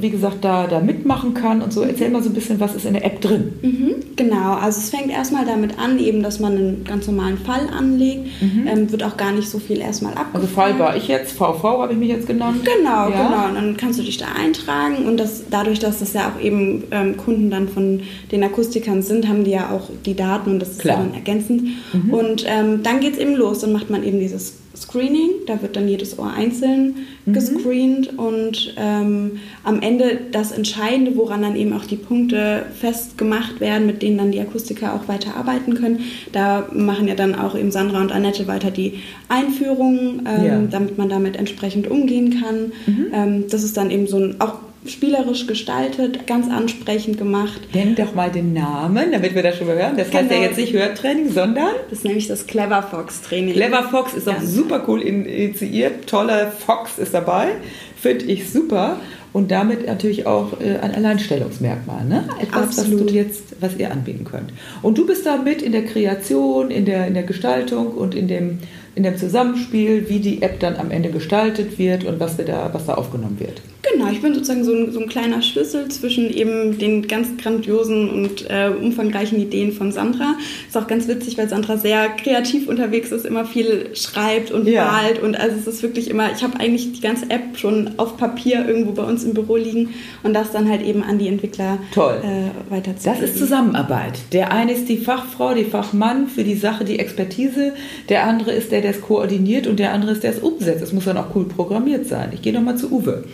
wie gesagt, da, da mitmachen kann und so. Erzähl mal so ein bisschen, was ist in der App drin? Mhm, genau, also es fängt erstmal damit an, eben, dass man einen ganz normalen Fall anlegt. Ähm, wird auch gar nicht so viel erstmal abgefragt. Also Fall war ich jetzt, VV habe ich mich jetzt genannt. Genau, Ja. genau. Und dann kannst du dich da eintragen und das, dadurch, dass das ja auch eben ähm, Kunden dann von den Akustikern sind, haben die ja auch die Daten und das ist Klar. dann ergänzend. Und ähm, dann geht es eben los. Dann macht man eben dieses Screening, da wird dann jedes Ohr einzeln gescreent und ähm, am Ende das Entscheidende, woran dann eben auch die Punkte festgemacht werden, mit denen dann die Akustiker auch weiter arbeiten können. Da machen ja dann auch eben Sandra und Annette weiter die Einführung, ähm, Ja. damit man damit entsprechend umgehen kann. Ähm, das ist dann eben so ein, auch spielerisch gestaltet, ganz ansprechend gemacht. Nenn doch mal den Namen, damit wir das schon mal hören. Das heißt ja Genau. jetzt nicht Hörtraining, sondern Das ist nämlich das Clever Fox Training. Clever Fox ist auch Ganz super cool initiiert. Toller Fox ist dabei. Finde ich super. Und damit natürlich auch äh, ein Alleinstellungsmerkmal. Ne? Etwas, Absolut. was du jetzt, was ihr anbieten könnt. Und du bist da mit in der Kreation, in der, in der Gestaltung und in dem, in dem Zusammenspiel, wie die App dann am Ende gestaltet wird und was, da, was da aufgenommen wird. Genau, ich bin sozusagen so ein, so ein kleiner Schlüssel zwischen eben den ganz grandiosen und äh, umfangreichen Ideen von Sandra. Ist auch ganz witzig, weil Sandra sehr kreativ unterwegs ist, immer viel schreibt und Ja. malt und also es ist wirklich immer, ich habe eigentlich die ganze App schon auf Papier irgendwo bei uns im Büro liegen und das dann halt eben an die Entwickler Toll. äh, weiterzugeben. Das ist Zusammenarbeit. Der eine ist die Fachfrau, die Fachmann für die Sache, die Expertise. Der andere ist der, der es koordiniert und der andere ist, der es umsetzt. Es muss dann auch cool programmiert sein. Ich gehe nochmal zu Uwe.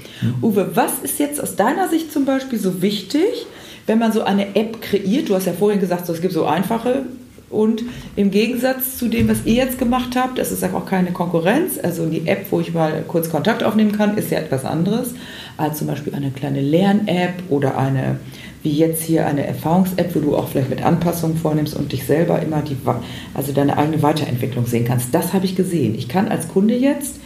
Uwe, was ist jetzt aus deiner Sicht zum Beispiel so wichtig, wenn man so eine App kreiert? Du hast ja vorhin gesagt, es gibt so einfache und im Gegensatz zu dem, was ihr jetzt gemacht habt, das ist auch keine Konkurrenz. Also die App, wo ich mal kurz Kontakt aufnehmen kann, ist ja etwas anderes als zum Beispiel eine kleine Lern-App oder eine, wie jetzt hier eine Erfahrungs-App, wo du auch vielleicht mit Anpassungen vornimmst und dich selber immer die, also deine eigene Weiterentwicklung sehen kannst. Das habe ich gesehen. Ich kann als Kunde jetzt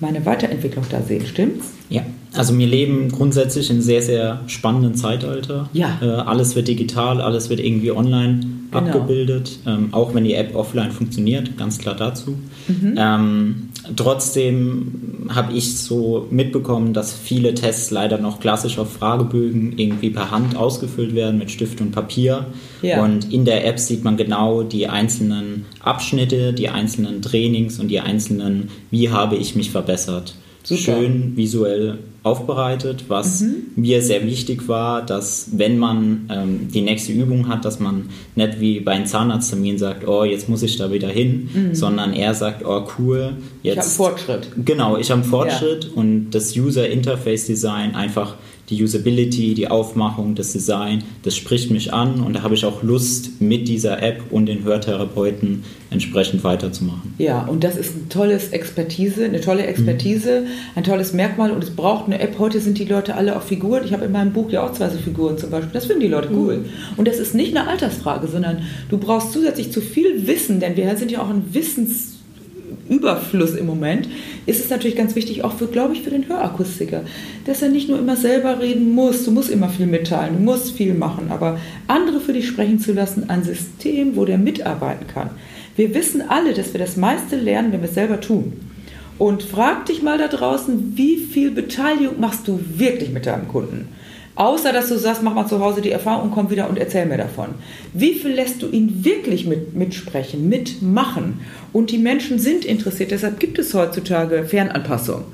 meine Weiterentwicklung da sehen, stimmt's? Ja, also wir leben grundsätzlich in einem sehr, sehr spannenden Zeitalter. Ja. Äh, alles wird digital, alles wird irgendwie online Genau. abgebildet, ähm, auch wenn die App offline funktioniert, ganz klar dazu. Mhm. Ähm, trotzdem habe ich so mitbekommen, dass viele Tests leider noch klassisch auf Fragebögen irgendwie per Hand ausgefüllt werden mit Stift und Papier. Ja. Und in der App sieht man genau die einzelnen Abschnitte, die einzelnen Trainings und die einzelnen, wie habe ich mich verbessert. Super. Schön visuell aufbereitet, was Mhm. mir sehr wichtig war, dass wenn man ähm, die nächste Übung hat, dass man nicht wie bei einem Zahnarzttermin sagt, oh, jetzt muss ich da wieder hin, sondern er sagt, oh, cool, Mhm. Ich habe jetzt Fortschritt. Genau, ich habe einen Fortschritt und das User Interface Design, einfach die Usability, die Aufmachung, das Design, das spricht mich an und da habe ich auch Lust, mit dieser App und den Hörtherapeuten entsprechend weiterzumachen. Ja, und das ist ein tolles Expertise, eine tolle Expertise, ein tolles Merkmal und es braucht eine App. Heute sind die Leute alle auf Figuren. Ich habe in meinem Buch ja auch zwei so Figuren zum Beispiel. Das finden die Leute cool. Und das ist nicht eine Altersfrage, sondern du brauchst zusätzlich zu viel Wissen, denn wir sind ja auch ein Wissensüberfluss im Moment, ist es natürlich ganz wichtig, auch für, glaube ich, für den Hörakustiker, dass er nicht nur immer selber reden muss, du musst immer viel mitteilen, du musst viel machen, aber andere für dich sprechen zu lassen, ein System, wo der mitarbeiten kann. Wir wissen alle, dass wir das meiste lernen, wenn wir es selber tun. Und frag dich mal da draußen, wie viel Beteiligung machst du wirklich mit deinem Kunden? Außer dass du sagst, mach mal zu Hause die Erfahrung komm wieder und erzähl mir davon. Wie viel lässt du ihn wirklich mit, mitsprechen, mitmachen? Und die Menschen sind interessiert, deshalb gibt es heutzutage Fernanpassung.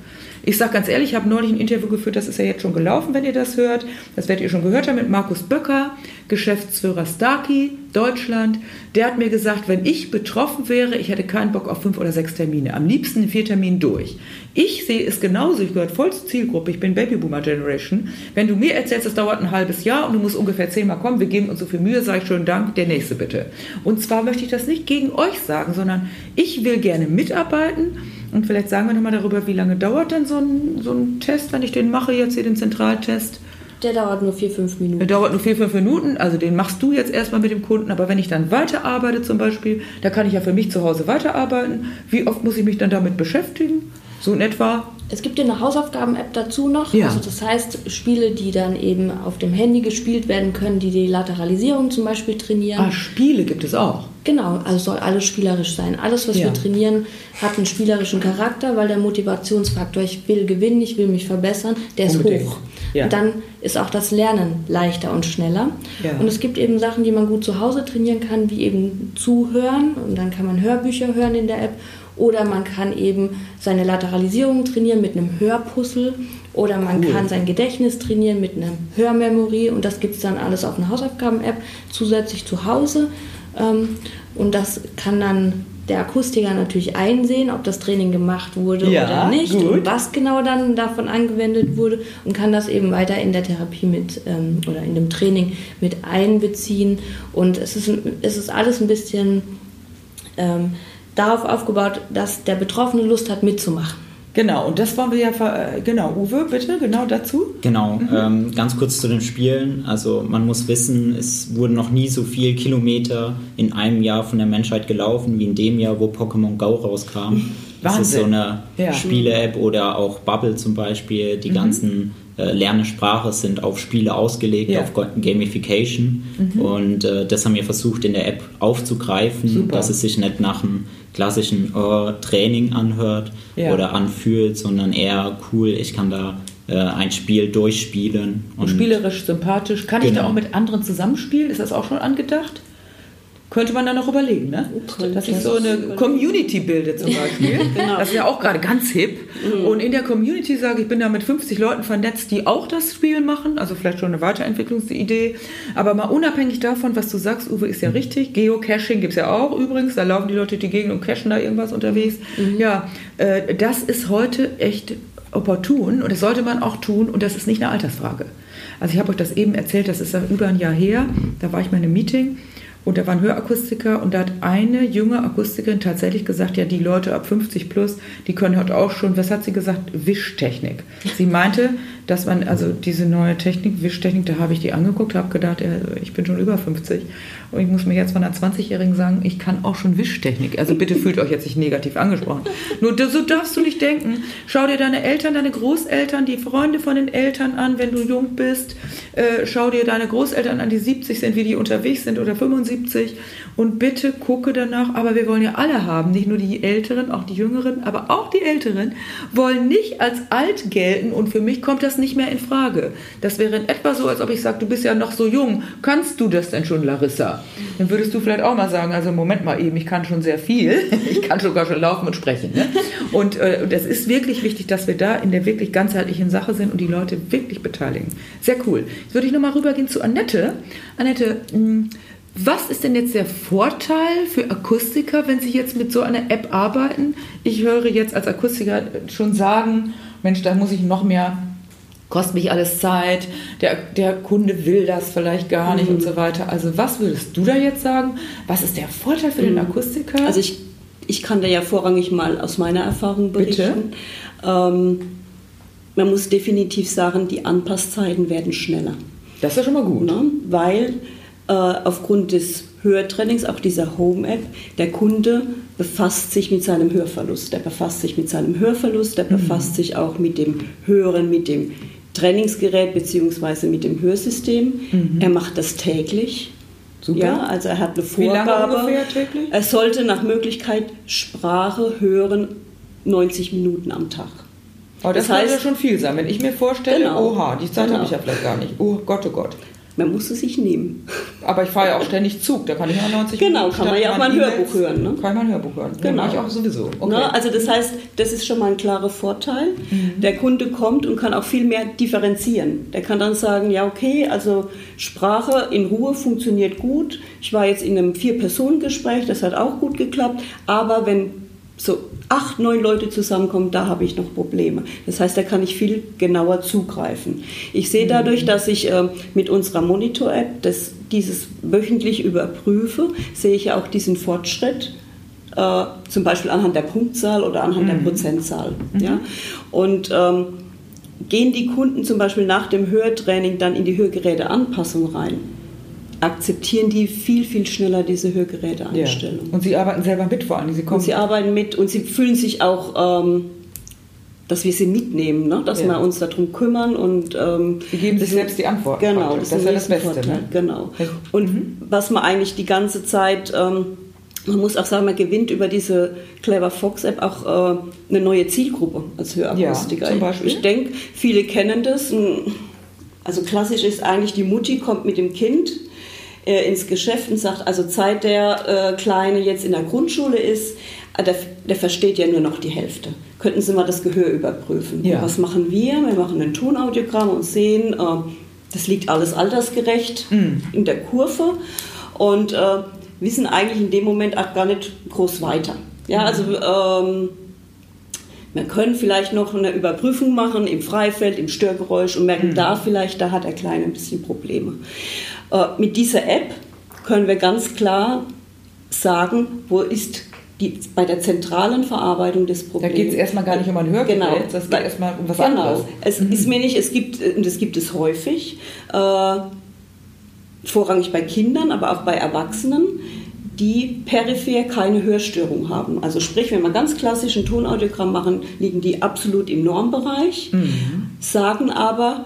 Ich sage ganz ehrlich, ich habe neulich ein Interview geführt, das ist ja jetzt schon gelaufen, wenn ihr das hört. Das werdet ihr schon gehört haben mit Markus Böcker, Geschäftsführer Starkey, Deutschland. Der hat mir gesagt, wenn ich betroffen wäre, ich hätte keinen Bock auf fünf oder sechs Termine. Am liebsten vier Terminen durch. Ich sehe es genauso, ich gehöre voll zur Zielgruppe, ich bin Babyboomer Generation. Wenn du mir erzählst, es dauert ein halbes Jahr und du musst ungefähr zehnmal kommen, wir geben uns so viel Mühe, sage ich schönen Dank, der nächste bitte. Und zwar möchte ich das nicht gegen euch sagen, sondern ich will gerne mitarbeiten und vielleicht sagen wir nochmal darüber, wie lange dauert denn so ein, so ein Test, wenn ich den mache, jetzt hier den Zentraltest? Der dauert nur vier, fünf Der Minuten. dauert nur vier, fünf Minuten, also den machst du jetzt erstmal mit dem Kunden, aber wenn ich dann weiterarbeite zum Beispiel, da kann ich ja für mich zu Hause weiterarbeiten. Wie oft muss ich mich dann damit beschäftigen? So in etwa? Es gibt ja eine Hausaufgaben-App dazu noch. Ja. Also das heißt, Spiele, die dann eben auf dem Handy gespielt werden können, die die Lateralisierung zum Beispiel trainieren. Ah, Spiele gibt es auch. Genau, also soll alles spielerisch sein. Alles, was Ja. wir trainieren, hat einen spielerischen Charakter, weil der Motivationsfaktor, ich will gewinnen, ich will mich verbessern, der ist Unbedingt. hoch. Ja. Und dann ist auch das Lernen leichter und schneller. Ja. Und es gibt eben Sachen, die man gut zu Hause trainieren kann, wie eben zuhören. Und dann kann man Hörbücher hören in der App. Oder man kann eben seine Lateralisierung trainieren mit einem Hörpuzzle. Oder man Cool. kann sein Gedächtnis trainieren mit einer Hörmemory. Und das gibt es dann alles auf einer Hausaufgaben-App zusätzlich zu Hause. Ähm, Und das kann dann der Akustiker natürlich einsehen, ob das Training gemacht wurde Ja, oder nicht gut. und was genau dann davon angewendet wurde und kann das eben weiter in der Therapie mit ähm, oder in dem Training mit einbeziehen. Und es ist, es ist alles ein bisschen ähm, darauf aufgebaut, dass der Betroffene Lust hat mitzumachen. Genau, und das wollen wir ja, ver- äh, genau, Uwe, bitte, genau dazu. Genau, ähm, ganz kurz zu den Spielen. Also man muss wissen, es wurden noch nie so viele Kilometer in einem Jahr von der Menschheit gelaufen wie in dem Jahr, wo Pokémon Go rauskam. Das ist so Wahnsinn. eine Ja. Spiele-App oder auch Bubble zum Beispiel. Die ganzen äh, Lernesprache sind auf Spiele ausgelegt, Ja. auf Gamification. Und äh, das haben wir versucht in der App aufzugreifen, Super. dass es sich nicht nach einem klassischen oh, Training anhört Ja. oder anfühlt, sondern eher cool, ich kann da äh, ein Spiel durchspielen. Und spielerisch sympathisch. Kann ich da Genau. auch mit anderen zusammenspielen? Ist das auch schon angedacht? Könnte man da noch überlegen, ne? Könnte Dass ich so eine. Community bilde zum *laughs* Beispiel. Genau. Das ist ja auch gerade ganz hip. Und in der Community sage ich, ich bin da mit 50 Leuten vernetzt, die auch das Spiel machen. Also vielleicht schon eine Weiterentwicklungsidee. Aber mal unabhängig davon, was du sagst, Uwe, ist ja richtig. Geocaching gibt es ja auch übrigens. Da laufen die Leute die Gegend und cachen da irgendwas unterwegs. Ja, äh, das ist heute echt opportun und das sollte man auch tun und das ist nicht eine Altersfrage. Also ich habe euch das eben erzählt, das ist ja über ein Jahr her, da war ich mal in einem Meeting und da waren Hörakustiker und da hat eine junge Akustikerin tatsächlich gesagt, ja die Leute ab 50 plus, die können heute auch schon, was hat sie gesagt, Wischtechnik. Sie meinte, dass man, also diese neue Technik, Wischtechnik, da habe ich die angeguckt, habe gedacht, ja, ich bin schon über 50 und ich muss mir jetzt von einer 20-Jährigen sagen, ich kann auch schon Wischtechnik. Also bitte fühlt euch jetzt nicht negativ angesprochen. Nur so darfst du nicht denken. Schau dir deine Eltern, deine Großeltern, die Freunde von den Eltern an, wenn du jung bist. Äh, schau dir deine Großeltern an, die 70 sind, wie die unterwegs sind oder 75 75 und bitte gucke danach, aber wir wollen ja alle haben, nicht nur die Älteren, auch die Jüngeren, aber auch die Älteren wollen nicht als alt gelten und für mich kommt das nicht mehr in Frage. Das wäre in etwa so, als ob ich sage, du bist ja noch so jung, kannst du das denn schon, Larissa? Dann würdest du vielleicht auch mal sagen, also Moment mal eben, ich kann schon sehr viel, *laughs* ich kann sogar schon laufen und sprechen. Ne? Und äh, ist wirklich wichtig, dass wir da in der wirklich ganzheitlichen Sache sind und die Leute wirklich beteiligen. Sehr cool. Jetzt würde ich nochmal rübergehen zu Annette. Annette, mh, hm, was ist denn jetzt der Vorteil für Akustiker, wenn sie jetzt mit so einer App arbeiten? Ich höre jetzt als Akustiker schon sagen, Mensch, da muss ich noch mehr, kostet mich alles Zeit, der, der Kunde will das vielleicht gar nicht mhm. und so weiter. Also was würdest du da jetzt sagen? Was ist der Vorteil für mhm. den Akustiker? Also ich, ich kann da ja vorrangig mal aus meiner Erfahrung berichten. Ähm, man muss definitiv sagen, die Anpasszeiten werden schneller. Das ist ja schon mal gut. Ne? Weil äh, aufgrund des Hörtrainings, auch dieser Home-App, der Kunde befasst sich mit seinem Hörverlust. Der befasst sich mit seinem Hörverlust, der mhm. befasst sich auch mit dem Hören, mit dem Trainingsgerät bzw. mit dem Hörsystem. Mhm. Er macht das täglich. Super. Ja, also er hat eine Vorgabe. Wie lange ungefähr täglich? Er sollte nach Möglichkeit Sprache hören 90 Minuten am Tag. Aber das, das heißt, ja schon viel sein. Wenn ich mir vorstelle, genau, oha, die Zeit genau. habe ich ja vielleicht gar nicht. Oh Gott, oh Gott. Man muss es sich nehmen. Aber ich fahre ja auch ständig Zug, da kann ich ja 90 Genau, Minuten kann man ja auch mal ein Hörbuch hören. Ne? Kann man ein Hörbuch hören. Genau. Ja, ich auch sowieso. Okay. Ne? Also das heißt, das ist schon mal ein klarer Vorteil. Mhm. Der Kunde kommt und kann auch viel mehr differenzieren. Der kann dann sagen, ja okay, also Sprache in Ruhe funktioniert gut. Ich war jetzt in einem Vier-Personen-Gespräch, das hat auch gut geklappt. Aber wenn so acht, neun Leute zusammenkommen, da habe ich noch Probleme. Das heißt, da kann ich viel genauer zugreifen. Ich sehe dadurch, mhm. dass ich äh, mit unserer Monitor-App dieses wöchentlich überprüfe, sehe ich ja auch diesen Fortschritt. Äh, zum Beispiel anhand der Punktzahl oder anhand mhm. der Prozentzahl. Mhm. Ja? Und ähm, gehen die Kunden zum Beispiel nach dem Hörtraining dann in die Hörgeräteanpassung rein, akzeptieren die viel, viel schneller diese Hörgeräteeinstellung. Ja. Und sie arbeiten selber mit vor allem. Sie, kommen und sie arbeiten mit und sie fühlen sich auch, ähm, dass wir sie mitnehmen, ne? dass ja. wir uns darum kümmern und ähm, sie geben sich selbst die Antwort. Genau, das, das ist ja das Beste. Ne? Genau. Und mhm. was man eigentlich die ganze Zeit ähm, man muss auch sagen, man gewinnt über diese Clever Fox App auch äh, eine neue Zielgruppe als Hörakustiker. Ja, zum Beispiel. Ich denke, viele kennen das. Also klassisch ist eigentlich, die Mutti kommt mit dem Kind äh, ins Geschäft und sagt, also Zeit der äh, Kleine jetzt in der Grundschule ist, äh, der, der, versteht ja nur noch die Hälfte. Könnten Sie mal das Gehör überprüfen? Ja. was machen wir? Wir machen ein Tonaudiogramm und sehen, äh, das liegt alles altersgerecht mhm. in der Kurve und äh, wissen eigentlich in dem Moment auch gar nicht groß weiter. Ja, mhm. also ähm, wir können vielleicht noch eine Überprüfung machen im Freifeld, im Störgeräusch und merken mhm. da vielleicht, da hat der Kleine ein bisschen Probleme. Äh, mit dieser App können wir ganz klar sagen, wo ist die, bei der zentralen Verarbeitung des Problems. Da geht es erstmal gar nicht um ein Hörgerät, genau. das geht erstmal um was genau. anderes. Es mhm. ist mir nicht, es gibt, und das gibt es häufig, äh, vorrangig bei Kindern, aber auch bei Erwachsenen, die peripher keine Hörstörung haben. Also sprich, wenn wir ganz klassisch ein Tonaudiogramm machen, liegen die absolut im Normbereich, mhm. sagen aber,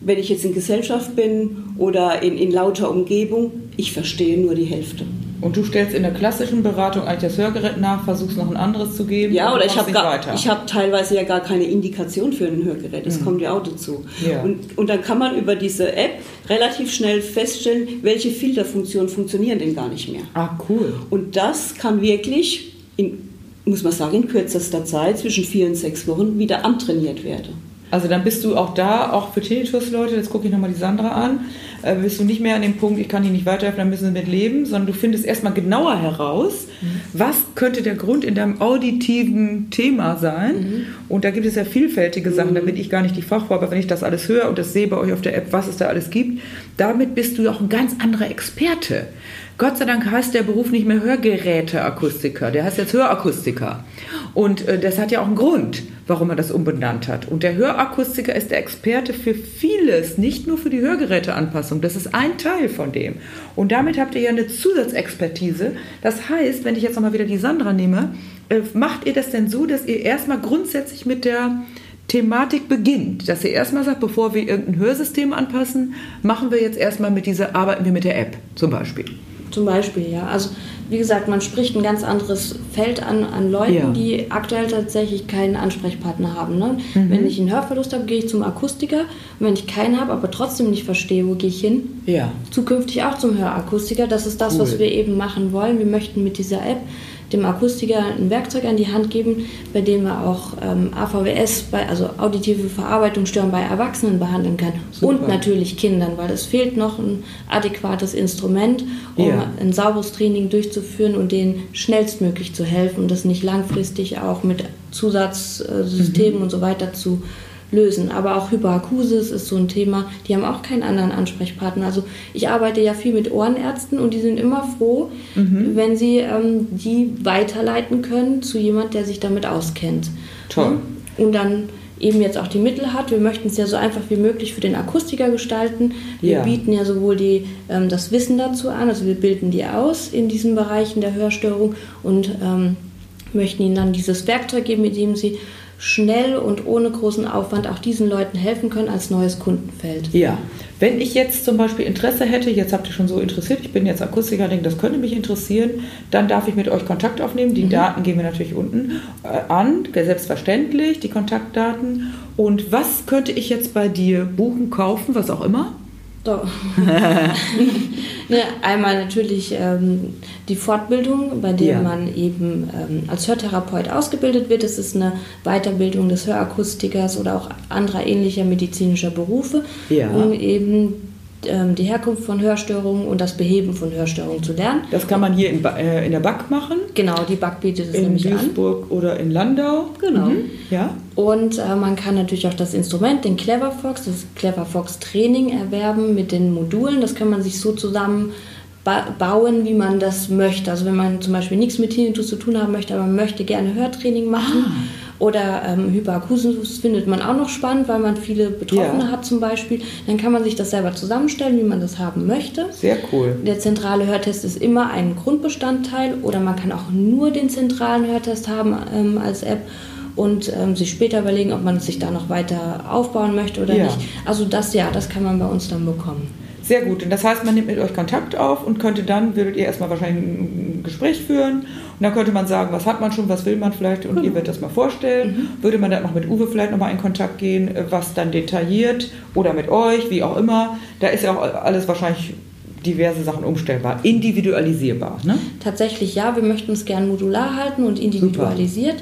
wenn ich jetzt in Gesellschaft bin oder in, in lauter Umgebung, ich verstehe nur die Hälfte. Und du stellst in der klassischen Beratung eigentlich das Hörgerät nach, versuchst noch ein anderes zu geben? Ja, oder ich habe hab teilweise ja gar keine Indikation für ein Hörgerät. Das mhm. kommt ja auch dazu. Ja. Und, und dann kann man über diese App relativ schnell feststellen, welche Filterfunktionen funktionieren denn gar nicht mehr. Ah, cool. Und das kann wirklich, in, muss man sagen, in kürzester Zeit, zwischen vier und sechs Wochen, wieder antrainiert werden. Also dann bist du auch da, auch für Tinnitus-Leute, jetzt gucke ich nochmal die Sandra an, äh, bist du nicht mehr an dem Punkt, ich kann die nicht weiterhelfen, dann müssen sie mit leben, sondern du findest erstmal genauer heraus, mhm. was könnte der Grund in deinem auditiven Thema sein. Mhm. Und da gibt es ja vielfältige Sachen, mhm. da bin ich gar nicht die Fachfrau, aber wenn ich das alles höre und das sehe bei euch auf der App, was es da alles gibt, damit bist du auch ein ganz anderer Experte. Gott sei Dank heißt der Beruf nicht mehr Hörgeräteakustiker, der heißt jetzt Hörakustiker. Und äh, das hat ja auch einen Grund, warum er das umbenannt hat. Und der Hörakustiker ist der Experte für vieles, nicht nur für die Hörgeräteanpassung. Das ist ein Teil von dem. Und damit habt ihr ja eine Zusatzexpertise. Das heißt, wenn ich jetzt nochmal wieder die Sandra nehme, äh, macht ihr das denn so, dass ihr erstmal grundsätzlich mit der Thematik beginnt, dass ihr erstmal sagt, bevor wir irgendein Hörsystem anpassen, machen wir jetzt erstmal mit dieser, arbeiten wir mit der App zum Beispiel. Zum Beispiel, ja. Also wie gesagt, man spricht ein ganz anderes Feld an, an Leuten, Ja. die aktuell tatsächlich keinen Ansprechpartner haben. Ne? Mhm. Wenn ich einen Hörverlust habe, gehe ich zum Akustiker. Und wenn ich keinen habe, aber trotzdem nicht verstehe, wo gehe ich hin? Ja. Zukünftig auch zum Hörakustiker. Das ist das, Cool. was wir eben machen wollen. Wir möchten mit dieser App dem Akustiker ein Werkzeug an die Hand geben, bei dem er auch ähm, AVWS, bei, also auditive Verarbeitungsstörungen bei Erwachsenen behandeln kann. Super. Und natürlich Kindern, weil es fehlt noch ein adäquates Instrument, um Ja. ein sauberes Training durchzuführen und denen schnellstmöglich zu helfen und das nicht langfristig auch mit Zusatzsystemen Mhm. und so weiter zu lösen. Aber auch Hyperakusis ist so ein Thema, die haben auch keinen anderen Ansprechpartner. Also ich arbeite ja viel mit Ohrenärzten und die sind immer froh, Mhm. wenn sie ähm, die weiterleiten können zu jemand, der sich damit auskennt. Toll. Und dann eben jetzt auch die Mittel hat. Wir möchten es ja so einfach wie möglich für den Akustiker gestalten. Wir Ja. bieten ja sowohl die, ähm, das Wissen dazu an, also wir bilden die aus in diesen Bereichen der Hörstörung und ähm, möchten ihnen dann dieses Werkzeug geben, mit dem sie schnell und ohne großen Aufwand auch diesen Leuten helfen können als neues Kundenfeld. Ja, wenn ich jetzt zum Beispiel Interesse hätte, jetzt habt ihr schon so interessiert, ich bin jetzt Akustiker, denke, das könnte mich interessieren, dann darf ich mit euch Kontakt aufnehmen. Die Daten geben wir natürlich unten äh, an, selbstverständlich, die Kontaktdaten. Und was könnte ich jetzt bei dir buchen, kaufen, was auch immer? So. *laughs* ne, einmal natürlich ähm, die Fortbildung, bei der Ja. man eben ähm, als Hörtherapeut ausgebildet wird. Das ist eine Weiterbildung des Hörakustikers oder auch anderer ähnlicher medizinischer Berufe, Ja. um eben die Herkunft von Hörstörungen und das Beheben von Hörstörungen zu lernen. Das kann man hier in, äh, in der BAC machen, Genau, die BAC bietet es in nämlich an. Duisburg oder in Landau. Genau. Mhm. Ja, Und äh, man kann natürlich auch das Instrument, den Clever Fox, das Clever Fox Training erwerben mit den Modulen. Das kann man sich so zusammen ba bauen, wie man das möchte. Also wenn man zum Beispiel nichts mit Tinnitus zu tun haben möchte, aber man möchte gerne Hörtraining machen. Oder ähm, Hyperakusis findet man auch noch spannend, weil man viele Betroffene Ja. hat zum Beispiel. Dann kann man sich das selber zusammenstellen, wie man das haben möchte. sehr cool. Der zentrale Hörtest ist immer ein Grundbestandteil oder man kann auch nur den zentralen Hörtest haben ähm, als App und ähm, sich später überlegen, ob man sich da noch weiter aufbauen möchte oder Ja. nicht. Also das ja, das kann man bei uns dann bekommen. Sehr gut. Und das heißt, man nimmt mit euch Kontakt auf und könnte dann, würdet ihr erstmal wahrscheinlich ein Gespräch führen. Und dann könnte man sagen, was hat man schon, was will man vielleicht und ihr würdet das mal vorstellen. Würde man dann noch mit Uwe vielleicht nochmal in Kontakt gehen, äh, was dann detailliert oder mit euch, wie auch immer. Da ist ja auch alles wahrscheinlich diverse Sachen umstellbar, individualisierbar. Ne? Tatsächlich ja, wir möchten es gern modular halten und individualisiert.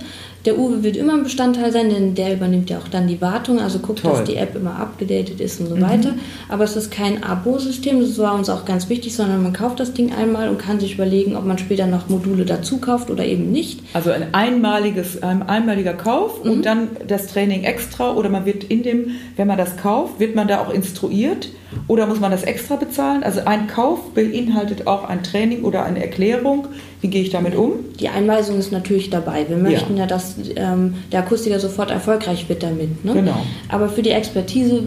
Der Uwe wird immer ein Bestandteil sein, denn der übernimmt ja auch dann die Wartung, also guckt, Toll. dass die App immer abgedatet ist und so Mhm. weiter. Aber es ist kein Abo-System, das war uns auch ganz wichtig, sondern man kauft das Ding einmal und kann sich überlegen, ob man später noch Module dazu kauft oder eben nicht. Also ein einmaliges, ein einmaliger Kauf und dann das Training extra oder man wird in dem, wenn man das kauft, wird man da auch instruiert oder muss man das extra bezahlen? Also ein Kauf beinhaltet auch ein Training oder eine Erklärung. Wie gehe ich damit um? Die Einweisung ist natürlich dabei. Wir möchten ja, dass ähm, der Akustiker sofort erfolgreich wird damit. Ne? Genau. Aber für die Expertise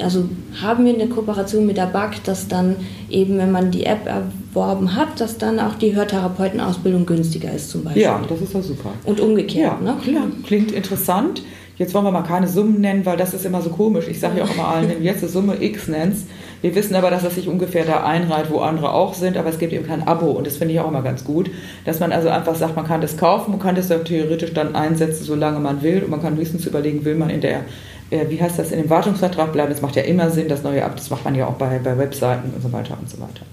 also haben wir eine Kooperation mit der BAC, dass dann eben, wenn man die App erworben hat, dass dann auch die Hörtherapeutenausbildung günstiger ist zum Beispiel. Ja, das ist doch super. Und umgekehrt. Ja, ne? klar. Klingt interessant. Jetzt wollen wir mal keine Summen nennen, weil das ist immer so komisch. Ich sage ja auch immer allen, *laughs* wenn du jetzt eine Summe X nennst. Wir wissen aber, dass das sich ungefähr da einreiht, wo andere auch sind, aber es gibt eben kein Abo und das finde ich auch immer ganz gut, dass man also einfach sagt, man kann das kaufen, man kann das dann theoretisch dann einsetzen, solange man will und man kann höchstens überlegen, will man in der, äh, wie heißt das, in dem Wartungsvertrag bleiben. Das macht ja immer Sinn, das neue Ab, das macht man ja auch bei, bei Webseiten und so weiter und so weiter.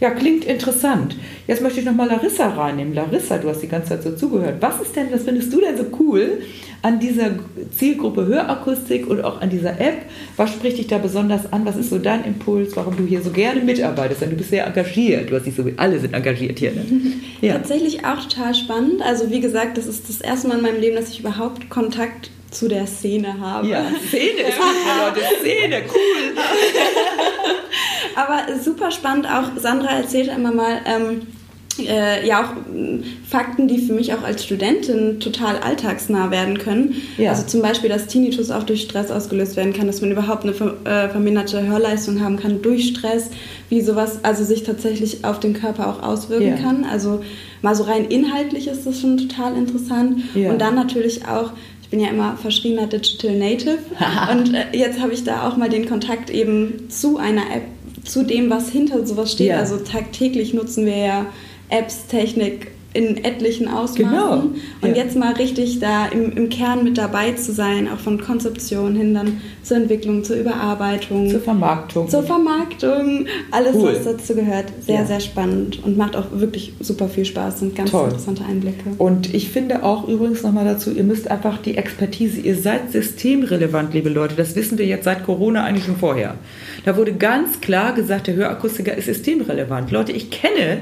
Ja, klingt interessant. Jetzt möchte ich nochmal Larissa reinnehmen. Larissa, du hast die ganze Zeit so zugehört. Was ist denn, was findest du denn so cool an dieser Zielgruppe Hörakustik und auch an dieser App? Was spricht dich da besonders an? Was ist so dein Impuls, warum du hier so gerne mitarbeitest? Denn du bist sehr engagiert. Du hast dich so, alle sind engagiert hier. Ne? *laughs* Ja. Tatsächlich auch total spannend. Also wie gesagt, das ist das erste Mal in meinem Leben, dass ich überhaupt Kontakt zu der Szene habe. Ja, Szene ist *laughs* Leute. Szene, cool. *laughs* Aber super spannend auch, Sandra erzählt immer mal, ähm, äh, ja auch ähm, Fakten, die für mich auch als Studentin total alltagsnah werden können. Ja. Also zum Beispiel, dass Tinnitus auch durch Stress ausgelöst werden kann, dass man überhaupt eine äh, verminderte Hörleistung haben kann durch Stress, wie sowas also sich tatsächlich auf den Körper auch auswirken Ja. kann. Also mal so rein inhaltlich ist das schon total interessant. Ja. Und dann natürlich auch ich bin ja immer verschriebener Digital Native *laughs* und äh, jetzt habe ich da auch mal den Kontakt eben zu einer App zu dem, was hinter sowas steht. Ja. Also tagtäglich nutzen wir ja Apps, Technik in etlichen Ausmaßen. Genau. Und Ja. jetzt mal richtig da im, im Kern mit dabei zu sein, auch von Konzeption hin dann zur Entwicklung, zur Überarbeitung. Zur Vermarktung. zur Vermarktung, alles, Cool. was dazu gehört. Sehr, Ja. sehr spannend und macht auch wirklich super viel Spaß. Sind ganz Toll. interessante Einblicke. Und ich finde auch übrigens nochmal dazu, ihr müsst einfach die Expertise, ihr seid systemrelevant, liebe Leute. Das wissen wir jetzt seit Corona eigentlich schon vorher. Da wurde ganz klar gesagt, der Hörakustiker ist systemrelevant. Leute, ich kenne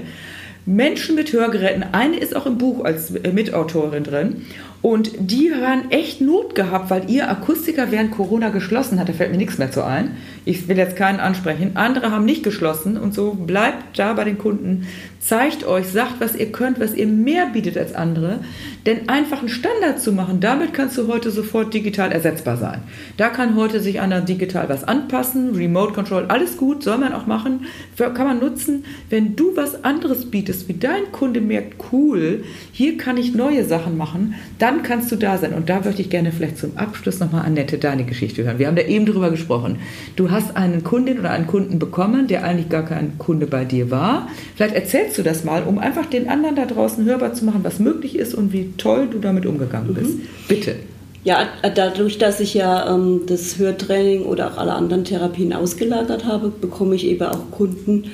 Menschen mit Hörgeräten. Eine ist auch im Buch als äh, Mitautorin drin. Und die haben echt Not gehabt, weil ihr Akustiker während Corona geschlossen hat. Da fällt mir nichts mehr zu ein. Ich will jetzt keinen ansprechen. Andere haben nicht geschlossen und so bleibt da bei den Kunden. Zeigt euch, sagt, was ihr könnt, was ihr mehr bietet als andere. Denn einfach einen Standard zu machen, damit kannst du heute sofort digital ersetzbar sein. Da kann heute sich einer digital was anpassen, Remote Control, alles gut, soll man auch machen, kann man nutzen. Wenn du was anderes bietest, wie dein Kunde merkt, cool, hier kann ich neue Sachen machen, dann kannst du da sein. Und da möchte ich gerne vielleicht zum Abschluss nochmal, Annette, deine Geschichte hören. Wir haben da eben drüber gesprochen. Du hast einen Kundin oder einen Kunden bekommen, der eigentlich gar kein Kunde bei dir war. Vielleicht erzählst du das mal, um einfach den anderen da draußen hörbar zu machen, was möglich ist und wie toll du damit umgegangen bist. Bitte. Ja, dadurch, dass ich ja ähm, das Hörtraining oder auch alle anderen Therapien ausgelagert habe, bekomme ich eben auch Kunden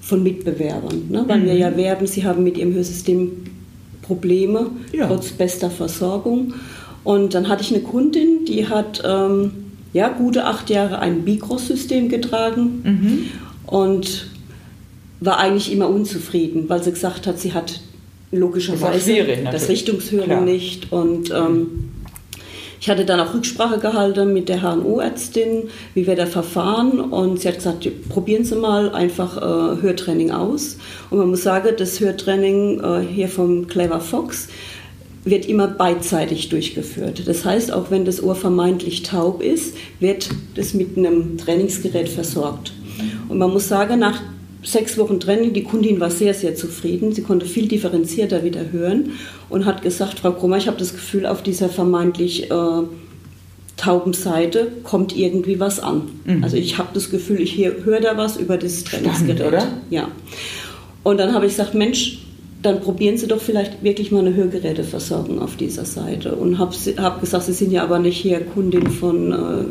von Mitbewerbern. Ne? Weil wir ja werben, sie haben mit ihrem Hörsystem Probleme, Ja. trotz bester Versorgung. Und dann hatte ich eine Kundin, die hat ähm, ja, gute acht Jahre ein Bicros-System getragen und war eigentlich immer unzufrieden, weil sie gesagt hat, sie hat logischerweise das natürlich. Richtungshören nicht und ähm, ich hatte dann auch Rücksprache gehalten mit der HNO-Ärztin, wie wir da verfahren. Und sie hat gesagt, probieren Sie mal einfach äh, Hörtraining aus. Und man muss sagen, das Hörtraining äh, hier vom Clever Fox wird immer beidseitig durchgeführt. Das heißt, auch wenn das Ohr vermeintlich taub ist, wird das mit einem Trainingsgerät versorgt. Und man muss sagen, nach sechs Wochen Training, die Kundin war sehr, sehr zufrieden. Sie konnte viel differenzierter wieder hören und hat gesagt, Frau Krummer, ich habe das Gefühl, auf dieser vermeintlich äh, tauben Seite kommt irgendwie was an. Also ich habe das Gefühl, ich höre da was über das Trainingsgerät. oder? Ja. Und dann habe ich gesagt, Mensch, dann probieren Sie doch vielleicht wirklich mal eine Hörgeräteversorgung auf dieser Seite. Und habe hab gesagt, Sie sind ja aber nicht hier Kundin von, äh,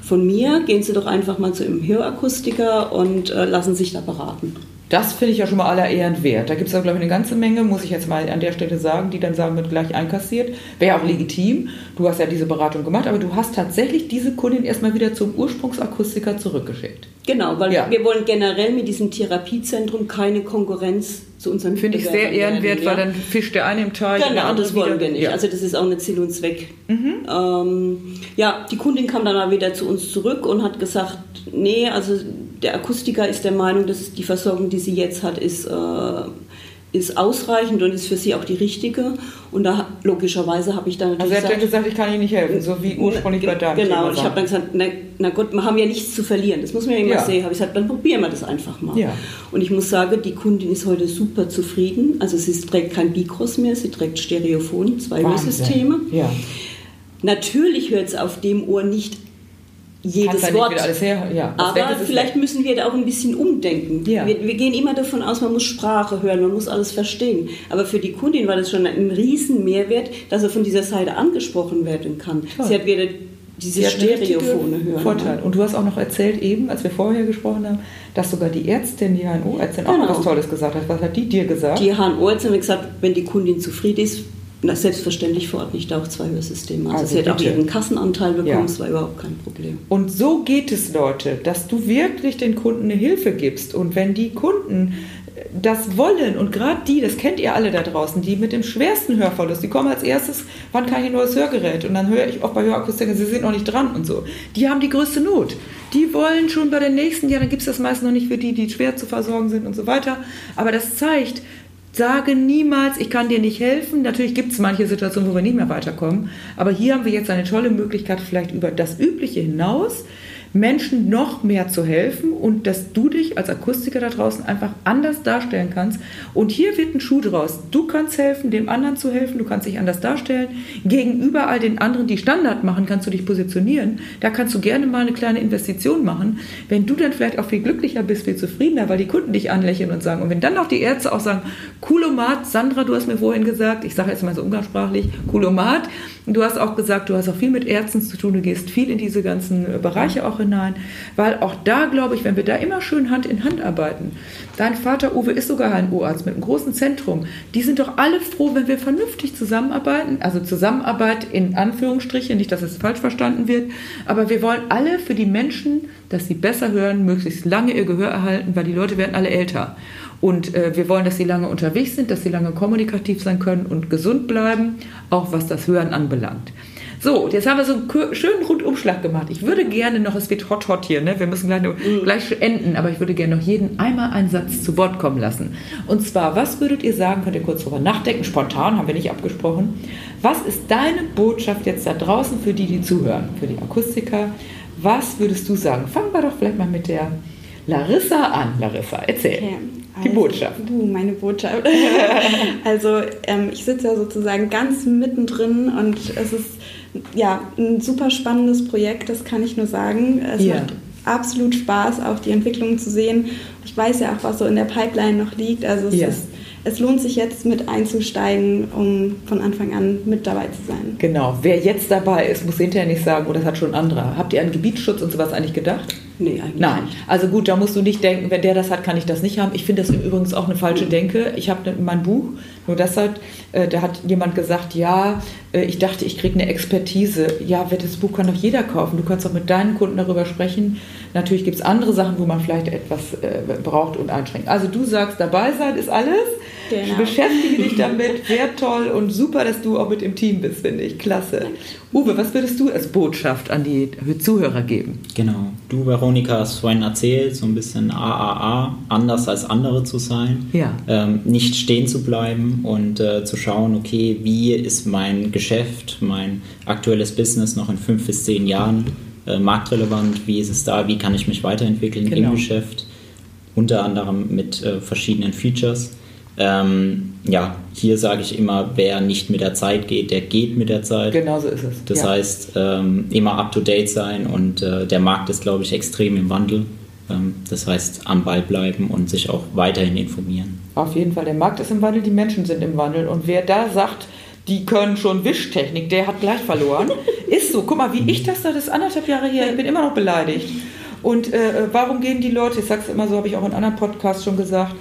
von mir. Gehen Sie doch einfach mal zu einem Hörakustiker und äh, lassen sich da beraten. Das finde ich ja schon mal aller Ehren wert. Da gibt es auch, glaube ich, eine ganze Menge, muss ich jetzt mal an der Stelle sagen, die dann sagen, wird gleich einkassiert. Wäre auch legitim. Du hast ja diese Beratung gemacht, aber du hast tatsächlich diese Kundin erstmal wieder zum Ursprungsakustiker zurückgeschickt. Genau, weil Ja. wir wollen generell mit diesem Therapiezentrum keine Konkurrenz zu unserem Finde ich sehr ehrenwert, werden, weil ja. dann fischt der eine im Teich und der Genau, andere das wollen wieder. wir nicht. Ja. Mhm. Also das ist auch nicht Sinn und Zweck. Ähm, ja, die Kundin kam dann mal wieder zu uns zurück und hat gesagt, nee, also der Akustiker ist der Meinung, dass die Versorgung, die sie jetzt hat, ist, äh, ist ausreichend und ist für sie auch die richtige. Und da logischerweise habe ich dann also natürlich er hat dann gesagt, ich kann Ihnen nicht helfen, so wie ursprünglich bei deinem Genau, ich habe dann gesagt, na, na Gott, wir haben ja nichts zu verlieren. Das muss man ja immer Ja. sehen. Habe ich gesagt, dann probieren wir das einfach mal. Ja. Und ich muss sagen, die Kundin ist heute super zufrieden. Also sie trägt kein Bicros mehr, sie trägt Stereophon, zwei Wahnsinn. Hörsysteme. Ja. Natürlich hört es auf dem Ohr nicht jedes Kannst Wort. her. Ja, Aber vielleicht weg. müssen wir da auch ein bisschen umdenken. Ja. Wir, wir gehen immer davon aus, man muss Sprache hören, man muss alles verstehen. Aber für die Kundin war das schon ein riesen Mehrwert, dass er von dieser Seite angesprochen werden kann. Toll. Sie hat wieder diese Sie Stereophone hören. Vorteil. Und du hast auch noch erzählt eben, als wir vorher gesprochen haben, dass sogar die Ärztin, die HNO-Ärztin, auch noch Genau. was Tolles gesagt hat. Was hat die dir gesagt? Die HNO-Ärztin hat gesagt, wenn die Kundin zufrieden ist, na, selbstverständlich verordne ich da auch zwei Hörsysteme. Also, Also sie hat auch ihren Kassenanteil bekommen, Ja. das war überhaupt kein Problem. Und so geht es, Leute, dass du wirklich den Kunden eine Hilfe gibst. Und wenn die Kunden das wollen und gerade die, das kennt ihr alle da draußen, die mit dem schwersten Hörverlust, die kommen als erstes, wann kann ich ein neues Hörgerät? Und dann höre ich auch bei Hörakustikern, sie sind noch nicht dran und so. Die haben die größte Not. Die wollen schon bei den nächsten Jahren, dann gibt es das meist noch nicht für die, die schwer zu versorgen sind und so weiter. Aber das zeigt, Sage niemals, ich kann dir nicht helfen. Natürlich gibt es manche Situationen, wo wir nicht mehr weiterkommen. Aber hier haben wir jetzt eine tolle Möglichkeit, vielleicht über das Übliche hinaus Menschen noch mehr zu helfen und dass du dich als Akustiker da draußen einfach anders darstellen kannst. Und hier wird ein Schuh draus. Du kannst helfen, dem anderen zu helfen, du kannst dich anders darstellen. Gegenüber all den anderen, die Standard machen, kannst du dich positionieren. Da kannst du gerne mal eine kleine Investition machen. Wenn du dann vielleicht auch viel glücklicher bist, viel zufriedener, weil die Kunden dich anlächeln und sagen, und wenn dann noch die Ärzte auch sagen, Kulomat, Sandra, du hast mir vorhin gesagt, ich sage jetzt mal so umgangssprachlich, Kulomat, du hast auch gesagt, du hast auch viel mit Ärzten zu tun, du gehst viel in diese ganzen Bereiche auch hinein, weil auch da glaube ich, wenn wir da immer schön Hand in Hand arbeiten, dein Vater Uwe ist sogar ein arzt mit einem großen Zentrum, die sind doch alle froh, wenn wir vernünftig zusammenarbeiten, also Zusammenarbeit in Anführungsstrichen, nicht, dass es falsch verstanden wird, aber wir wollen alle für die Menschen, dass sie besser hören, möglichst lange ihr Gehör erhalten, weil die Leute werden alle älter. Und äh, wir wollen, dass sie lange unterwegs sind, dass sie lange kommunikativ sein können und gesund bleiben, auch was das Hören anbelangt. So, jetzt haben wir so einen schönen Rundumschlag gemacht. Ich würde gerne noch, es wird hot hot hier, ne? wir müssen gleich, mhm. gleich enden, aber ich würde gerne noch jeden einmal einen Satz zu Wort kommen lassen. Und zwar, was würdet ihr sagen, könnt ihr kurz drüber nachdenken, spontan, haben wir nicht abgesprochen. Was ist deine Botschaft jetzt da draußen für die, die zuhören, für die Akustiker? Was würdest du sagen? Fangen wir doch vielleicht mal mit der Larissa an. Larissa, erzähl. Okay. Also, die Botschaft. Du, meine Botschaft. *laughs* also ähm, ich sitze ja sozusagen ganz mittendrin und es ist ja ein super spannendes Projekt, das kann ich nur sagen. Es ja. macht absolut Spaß, auch die Entwicklung zu sehen. Ich weiß ja auch, was so in der Pipeline noch liegt. Also es, ja. ist, es lohnt sich jetzt mit einzusteigen, um von Anfang an mit dabei zu sein. Genau. Wer jetzt dabei ist, muss hinterher nicht sagen, oh, das hat schon andere. Habt ihr an Gebietsschutz und sowas eigentlich gedacht? Nee, eigentlich Nein. Nicht. Also gut, da musst du nicht denken, wenn der das hat, kann ich das nicht haben. Ich finde das übrigens auch eine falsche Denke. Ich habe mein Buch, nur das hat, äh, da hat jemand gesagt, ja, äh, ich dachte, ich kriege eine Expertise. Ja, das Buch kann doch jeder kaufen. Du kannst auch mit deinen Kunden darüber sprechen. Natürlich gibt es andere Sachen, wo man vielleicht etwas äh, braucht und einschränkt. Also du sagst, dabei sein ist alles. Genau. Beschäftige dich damit, wäre toll und super, dass du auch mit im Team bist, finde ich. Klasse. Uwe, was würdest du als Botschaft an die Zuhörer geben? Genau. Du, Veronika, hast vorhin erzählt, so ein bisschen AAA, anders als andere zu sein. Ja. Ähm, nicht stehen zu bleiben und äh, zu schauen, okay, wie ist mein Geschäft, mein aktuelles Business noch in fünf bis zehn Jahren äh, marktrelevant, wie ist es da, wie kann ich mich weiterentwickeln genau. im Geschäft, unter anderem mit äh, verschiedenen Features. Ähm, ja, hier sage ich immer, wer nicht mit der Zeit geht, der geht mit der Zeit. Genau so ist es. Das ja. heißt, ähm, immer up-to-date sein und äh, der Markt ist, glaube ich, extrem im Wandel. Ähm, das heißt, am Ball bleiben und sich auch weiterhin informieren. Auf jeden Fall, der Markt ist im Wandel, die Menschen sind im Wandel und wer da sagt, die können schon Wischtechnik, der hat gleich verloren. *laughs* ist so, guck mal, wie ich das da, das ist anderthalb Jahre her, ich bin immer noch beleidigt. Und äh, warum gehen die Leute, ich sage es immer so, habe ich auch in anderen Podcasts schon gesagt,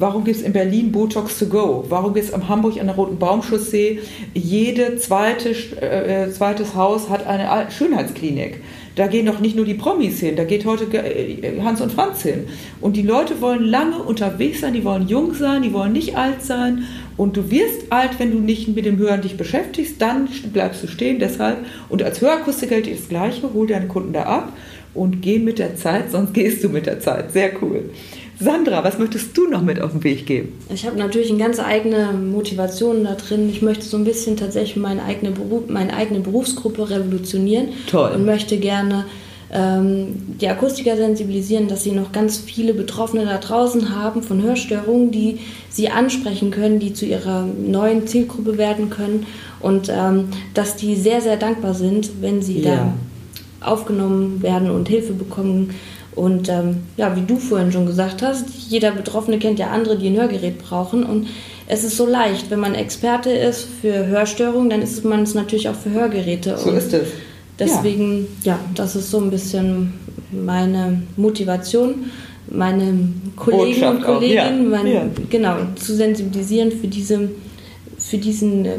Warum gibt es in Berlin Botox to go? Warum gibt es in Hamburg an der Roten Baumchaussee jede zweite, äh, zweites Haus hat eine Schönheitsklinik? Da gehen doch nicht nur die Promis hin, da geht heute äh, Hans und Franz hin. Und die Leute wollen lange unterwegs sein, die wollen jung sein, die wollen nicht alt sein. Und du wirst alt, wenn du nicht mit dem Hören dich beschäftigst, dann bleibst du stehen. Deshalb, und als Hörakustiker gilt das Gleiche, hol deinen Kunden da ab und geh mit der Zeit, sonst gehst du mit der Zeit. Sehr cool. Sandra, was möchtest du noch mit auf den Weg geben? Ich habe natürlich eine ganz eigene Motivation da drin. Ich möchte so ein bisschen tatsächlich meine eigene, Beruf, meine eigene Berufsgruppe revolutionieren. Toll. Und möchte gerne ähm, die Akustiker sensibilisieren, dass sie noch ganz viele Betroffene da draußen haben von Hörstörungen, die sie ansprechen können, die zu ihrer neuen Zielgruppe werden können und ähm, dass die sehr, sehr dankbar sind, wenn sie ja. da aufgenommen werden und Hilfe bekommen und ähm, ja, wie du vorhin schon gesagt hast, jeder Betroffene kennt ja andere, die ein Hörgerät brauchen. Und es ist so leicht, wenn man Experte ist für Hörstörungen, dann ist man es natürlich auch für Hörgeräte. So und ist es. Deswegen, ja. ja, das ist so ein bisschen meine Motivation, meine Kollegen und Kolleginnen, ja. Ja. genau, zu sensibilisieren für, diese, für diesen äh,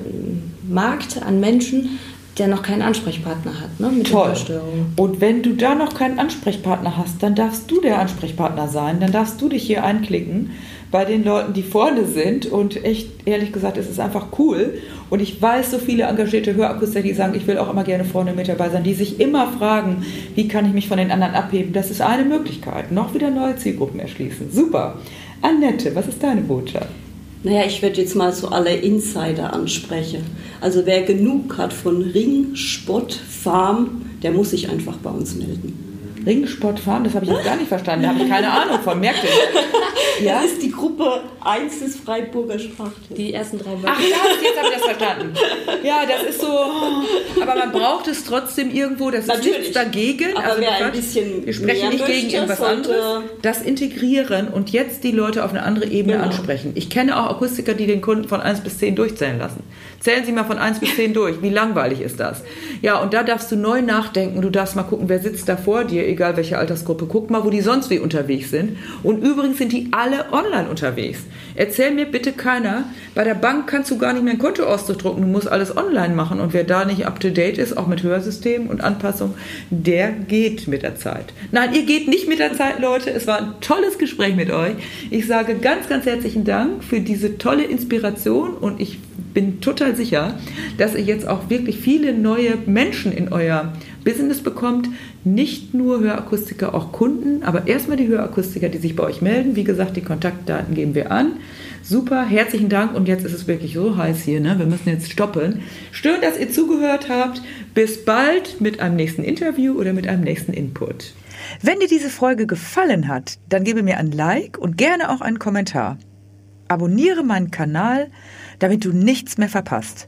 Markt an Menschen der noch keinen Ansprechpartner hat ne, mit Toll. Und wenn du da noch keinen Ansprechpartner hast, dann darfst du der Ansprechpartner sein. Dann darfst du dich hier einklicken bei den Leuten, die vorne sind. Und echt, ehrlich gesagt, es ist einfach cool. Und ich weiß so viele engagierte Hörakustiker, die sagen, ich will auch immer gerne vorne mit dabei sein, die sich immer fragen, wie kann ich mich von den anderen abheben. Das ist eine Möglichkeit. Noch wieder neue Zielgruppen erschließen. Super. Annette, was ist deine Botschaft? Naja, ich werde jetzt mal so alle Insider ansprechen. Also wer genug hat von Ring, Spott, Farm, der muss sich einfach bei uns melden. Ringsport fahren, das habe ich gar nicht verstanden. Da habe ich keine Ahnung von. Merkt ihr? *laughs* Ja? Das ist die Gruppe 1 des Freiburger Sprachtests. Die ersten drei Wochen. Ach ja, jetzt habe ich das verstanden. Ja, das ist so. Aber man braucht es trotzdem irgendwo. Das ist Natürlich. nichts dagegen. Aber also wer wir- ein bisschen wir sprechen mehr nicht gegen irgendwas anderes. Das integrieren und jetzt die Leute auf eine andere Ebene Genau. ansprechen. Ich kenne auch Akustiker, die den Kunden von 1 bis 10 durchzählen lassen. Zählen Sie mal von 1 bis 10 durch. Wie langweilig ist das? Ja, und da darfst du neu nachdenken. Du darfst mal gucken, wer sitzt da vor dir, egal welche Altersgruppe. Guck mal, wo die sonst wie unterwegs sind. Und übrigens sind die alle online unterwegs. Erzähl mir bitte keiner, bei der Bank kannst du gar nicht mehr einen Kontoauszug drucken. Du musst alles online machen. Und wer da nicht up to date ist, auch mit Hörsystemen und Anpassung, der geht mit der Zeit. Nein, ihr geht nicht mit der Zeit, Leute. Es war ein tolles Gespräch mit euch. Ich sage ganz, ganz herzlichen Dank für diese tolle Inspiration und ich bin total sicher, dass ihr jetzt auch wirklich viele neue Menschen in euer Business bekommt. Nicht nur Hörakustiker, auch Kunden, aber erstmal die Hörakustiker, die sich bei euch melden. Wie gesagt, die Kontaktdaten geben wir an. Super, herzlichen Dank und jetzt ist es wirklich so heiß hier, ne? Wir müssen jetzt stoppen. Schön, dass ihr zugehört habt. Bis bald mit einem nächsten Interview oder mit einem nächsten Input. Wenn dir diese Folge gefallen hat, dann gebe mir ein Like und gerne auch einen Kommentar. Abonniere meinen Kanal, damit du nichts mehr verpasst.